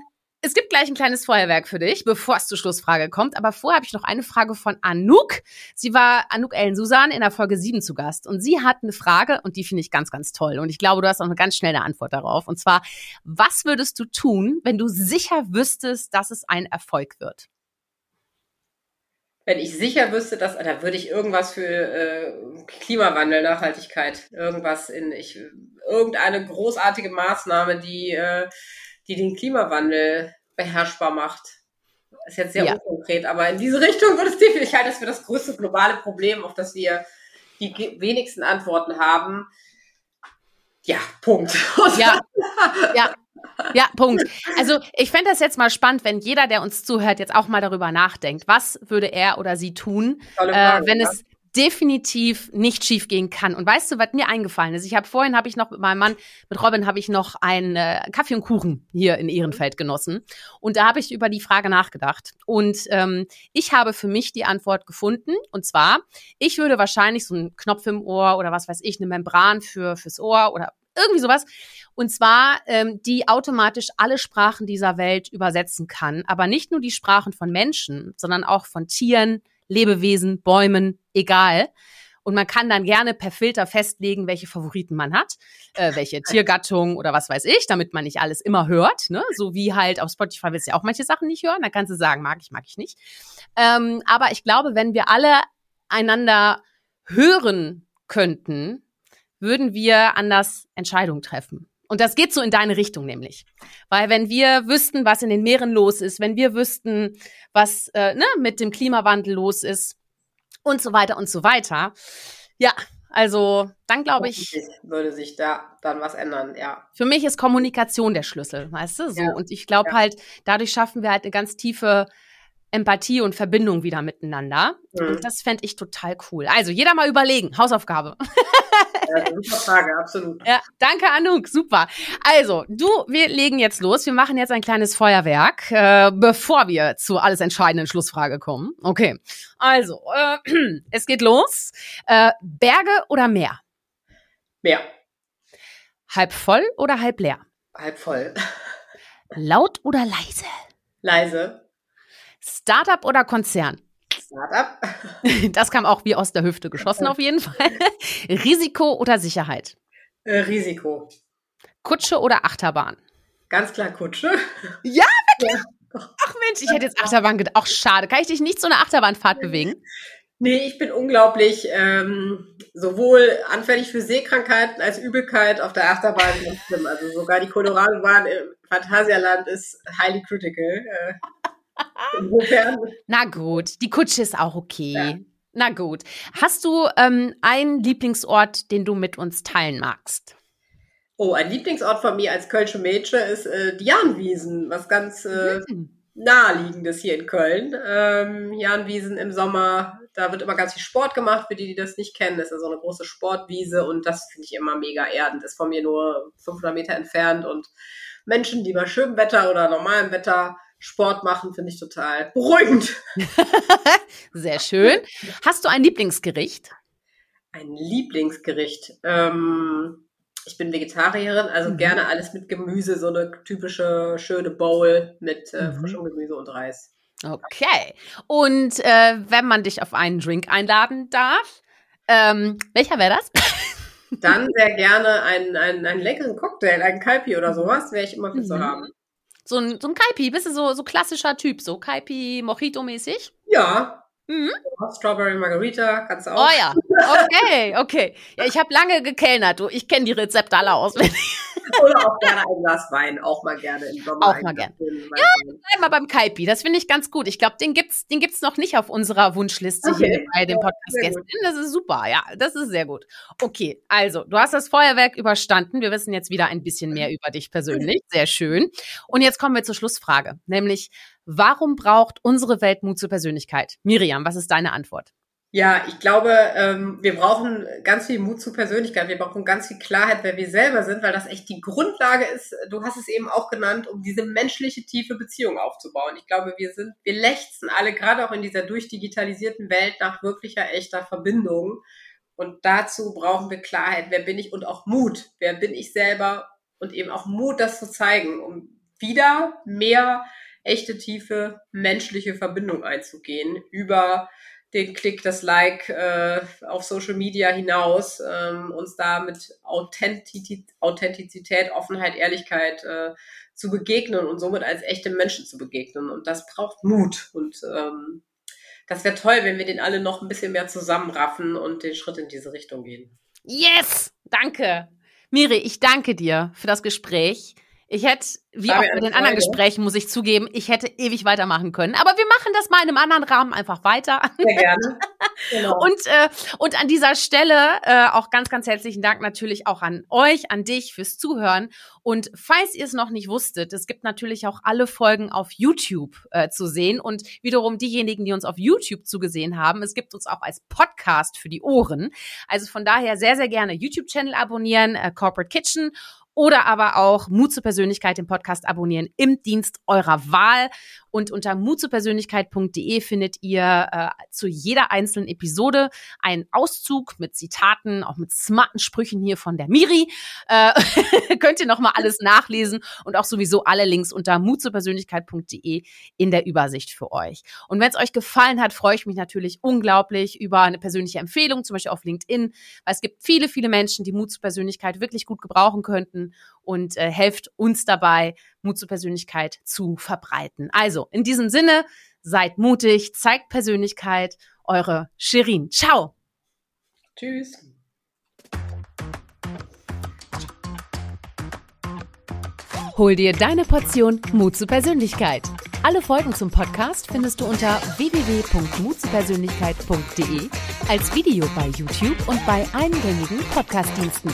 es gibt gleich ein kleines Feuerwerk für dich, bevor es zur Schlussfrage kommt. Aber vorher habe ich noch eine Frage von Anouk. Sie war Anouk Ellen Susan in der Folge 7 zu Gast. Und sie hat eine Frage und die finde ich ganz, ganz toll. Und ich glaube, du hast auch eine ganz schnelle Antwort darauf. Und zwar, was würdest du tun, wenn du sicher wüsstest, dass es ein Erfolg wird? Wenn ich sicher wüsste, dass, da würde ich irgendwas für äh, Klimawandel, Nachhaltigkeit, irgendwas in, ich, irgendeine großartige Maßnahme, die äh, die den Klimawandel beherrschbar macht. ist jetzt sehr ja. unkonkret, aber in diese Richtung würde es definitiv, ich halte das für das größte globale Problem, auf das wir die wenigsten Antworten haben. Ja, Punkt. Ja, ja, ja, Punkt. Also ich fände das jetzt mal spannend, wenn jeder, der uns zuhört, jetzt auch mal darüber nachdenkt. Was würde er oder sie tun, Frage, äh, wenn es definitiv nicht schief gehen kann. Und weißt du, was mir eingefallen ist? Ich habe vorhin habe ich noch mit meinem Mann, mit Robin, habe ich noch einen äh, Kaffee und Kuchen hier in Ehrenfeld genossen. Und da habe ich über die Frage nachgedacht. Und ähm, ich habe für mich die Antwort gefunden. Und zwar, ich würde wahrscheinlich so einen Knopf im Ohr oder was weiß ich, eine Membran für fürs Ohr oder irgendwie sowas. Und zwar, ähm, die automatisch alle Sprachen dieser Welt übersetzen kann. Aber nicht nur die Sprachen von Menschen, sondern auch von Tieren, Lebewesen, Bäumen, egal. Und man kann dann gerne per Filter festlegen, welche Favoriten man hat, äh, welche Tiergattung oder was weiß ich, damit man nicht alles immer hört. Ne? So wie halt auf Spotify willst du ja auch manche Sachen nicht hören. Da kannst du sagen, mag ich, mag ich nicht. Ähm, aber ich glaube, wenn wir alle einander hören könnten, würden wir anders Entscheidungen treffen. Und das geht so in deine Richtung nämlich. Weil wenn wir wüssten, was in den Meeren los ist, wenn wir wüssten, was äh, ne, mit dem Klimawandel los ist und so weiter und so weiter, ja, also dann glaube ich. Würde sich da dann was ändern, ja. Für mich ist Kommunikation der Schlüssel, weißt du? So. Ja. Und ich glaube ja. halt, dadurch schaffen wir halt eine ganz tiefe Empathie und Verbindung wieder miteinander. Mhm. Und das fände ich total cool. Also jeder mal überlegen. Hausaufgabe. Ja, super Frage, absolut. Ja, danke, Anouk, super. Also, du, wir legen jetzt los. Wir machen jetzt ein kleines Feuerwerk, äh, bevor wir zu alles entscheidenden Schlussfrage kommen. Okay, also, äh, es geht los. Äh, Berge oder Meer? Meer. Halb voll oder halb leer? Halb voll. Laut oder leise? Leise. Startup oder Konzern? Startup. Das kam auch wie aus der Hüfte geschossen auf jeden Fall. Risiko oder Sicherheit? Äh, Risiko. Kutsche oder Achterbahn? Ganz klar Kutsche. Ja, wirklich? Ja. Ach Mensch, ich hätte jetzt Achterbahn gedacht. Auch schade. Kann ich dich nicht so eine Achterbahnfahrt bewegen? Nee, ich bin unglaublich ähm, sowohl anfällig für Seekrankheiten als Übelkeit auf der Achterbahn. Also sogar die Colorado-Bahn im Phantasialand ist highly critical. Äh, Insofern. Na gut, die Kutsche ist auch okay. Ja. Na gut. Hast du ähm, einen Lieblingsort, den du mit uns teilen magst? Oh, ein Lieblingsort von mir als Kölsche Mädchen ist äh, die Jahnwiesen, was ganz äh, mhm. naheliegendes hier in Köln. Ähm, Jahnwiesen im Sommer, da wird immer ganz viel Sport gemacht, für die, die das nicht kennen. Das ist ja so eine große Sportwiese und das finde ich immer mega erdend. Ist von mir nur 500 Meter entfernt und Menschen, die bei schönem Wetter oder normalem Wetter Sport machen finde ich total beruhigend. Sehr schön. Hast du ein Lieblingsgericht? Ein Lieblingsgericht. Ähm, ich bin Vegetarierin, also mhm. gerne alles mit Gemüse, so eine typische schöne Bowl mit äh, mhm. frischem Gemüse und Reis. Okay. Und äh, wenn man dich auf einen Drink einladen darf, ähm, welcher wäre das? Dann sehr gerne einen, einen, einen leckeren Cocktail, einen Kalpi oder sowas, wäre ich immer für mhm. zu haben. So ein, so ein Kaipi, bist du so, so klassischer Typ, so Kaipi Mojito-mäßig? Ja. Mhm. Strawberry Margarita kannst du auch. Oh ja, okay, okay. Ja, ich habe lange gekellnert, du. Ich kenne die Rezepte alle auswendig. Oder auch gerne ein Glas Wein, auch mal gerne im Sommer. Auch mal gerne. Ja, bleib mal beim Kaipi. Das finde ich ganz gut. Ich glaube, den gibt's, den gibt's noch nicht auf unserer Wunschliste okay. hier bei den Podcast-Gästen. Das ist super. Ja, das ist sehr gut. Okay, also, du hast das Feuerwerk überstanden. Wir wissen jetzt wieder ein bisschen mehr über dich persönlich. Sehr schön. Und jetzt kommen wir zur Schlussfrage, nämlich, warum braucht unsere Welt Mut zur Persönlichkeit? Miriam, was ist deine Antwort? Ja, ich glaube, ähm, wir brauchen ganz viel Mut zur Persönlichkeit. Wir brauchen ganz viel Klarheit, wer wir selber sind, weil das echt die Grundlage ist. Du hast es eben auch genannt, um diese menschliche tiefe Beziehung aufzubauen. Ich glaube, wir sind, wir lechzen alle gerade auch in dieser durchdigitalisierten Welt nach wirklicher, echter Verbindung. Und dazu brauchen wir Klarheit. Wer bin ich? Und auch Mut. Wer bin ich selber? Und eben auch Mut, das zu zeigen, um wieder mehr echte, tiefe menschliche Verbindung einzugehen über den Klick, das Like äh, auf Social Media hinaus, ähm, uns da mit Authentizität, Authentizität Offenheit, Ehrlichkeit äh, zu begegnen und somit als echte Menschen zu begegnen. Und das braucht Mut. Und ähm, das wäre toll, wenn wir den alle noch ein bisschen mehr zusammenraffen und den Schritt in diese Richtung gehen. Yes! Danke! Miri, ich danke dir für das Gespräch. Ich hätte, wie auch bei den anderen Gesprächen, muss ich zugeben, ich hätte ewig weitermachen können. Aber wir machen das mal in einem anderen Rahmen einfach weiter. Sehr gerne. Genau. Und, äh, und an dieser Stelle äh, auch ganz, ganz herzlichen Dank natürlich auch an euch, an dich fürs Zuhören. Und falls ihr es noch nicht wusstet, es gibt natürlich auch alle Folgen auf YouTube äh, zu sehen. Und wiederum diejenigen, die uns auf YouTube zugesehen haben, es gibt uns auch als Podcast für die Ohren. Also von daher sehr, sehr gerne YouTube-Channel abonnieren, äh, Corporate Kitchen oder aber auch Mut zur Persönlichkeit den Podcast abonnieren im Dienst eurer Wahl. Und unter mutzupersönlichkeit.de findet ihr äh, zu jeder einzelnen Episode einen Auszug mit Zitaten, auch mit smarten Sprüchen hier von der Miri. Äh, könnt ihr nochmal alles nachlesen und auch sowieso alle Links unter mutzupersönlichkeit.de in der Übersicht für euch. Und wenn es euch gefallen hat, freue ich mich natürlich unglaublich über eine persönliche Empfehlung, zum Beispiel auf LinkedIn, weil es gibt viele, viele Menschen, die Mut zur Persönlichkeit wirklich gut gebrauchen könnten und äh, helft uns dabei, Mut zur Persönlichkeit zu verbreiten. Also, in diesem Sinne, seid mutig, zeigt Persönlichkeit, eure Shirin. Ciao. Tschüss. Hol dir deine Portion Mut zur Persönlichkeit. Alle Folgen zum Podcast findest du unter www.mutzupersönlichkeit.de als Video bei YouTube und bei allen gängigen Podcastdiensten.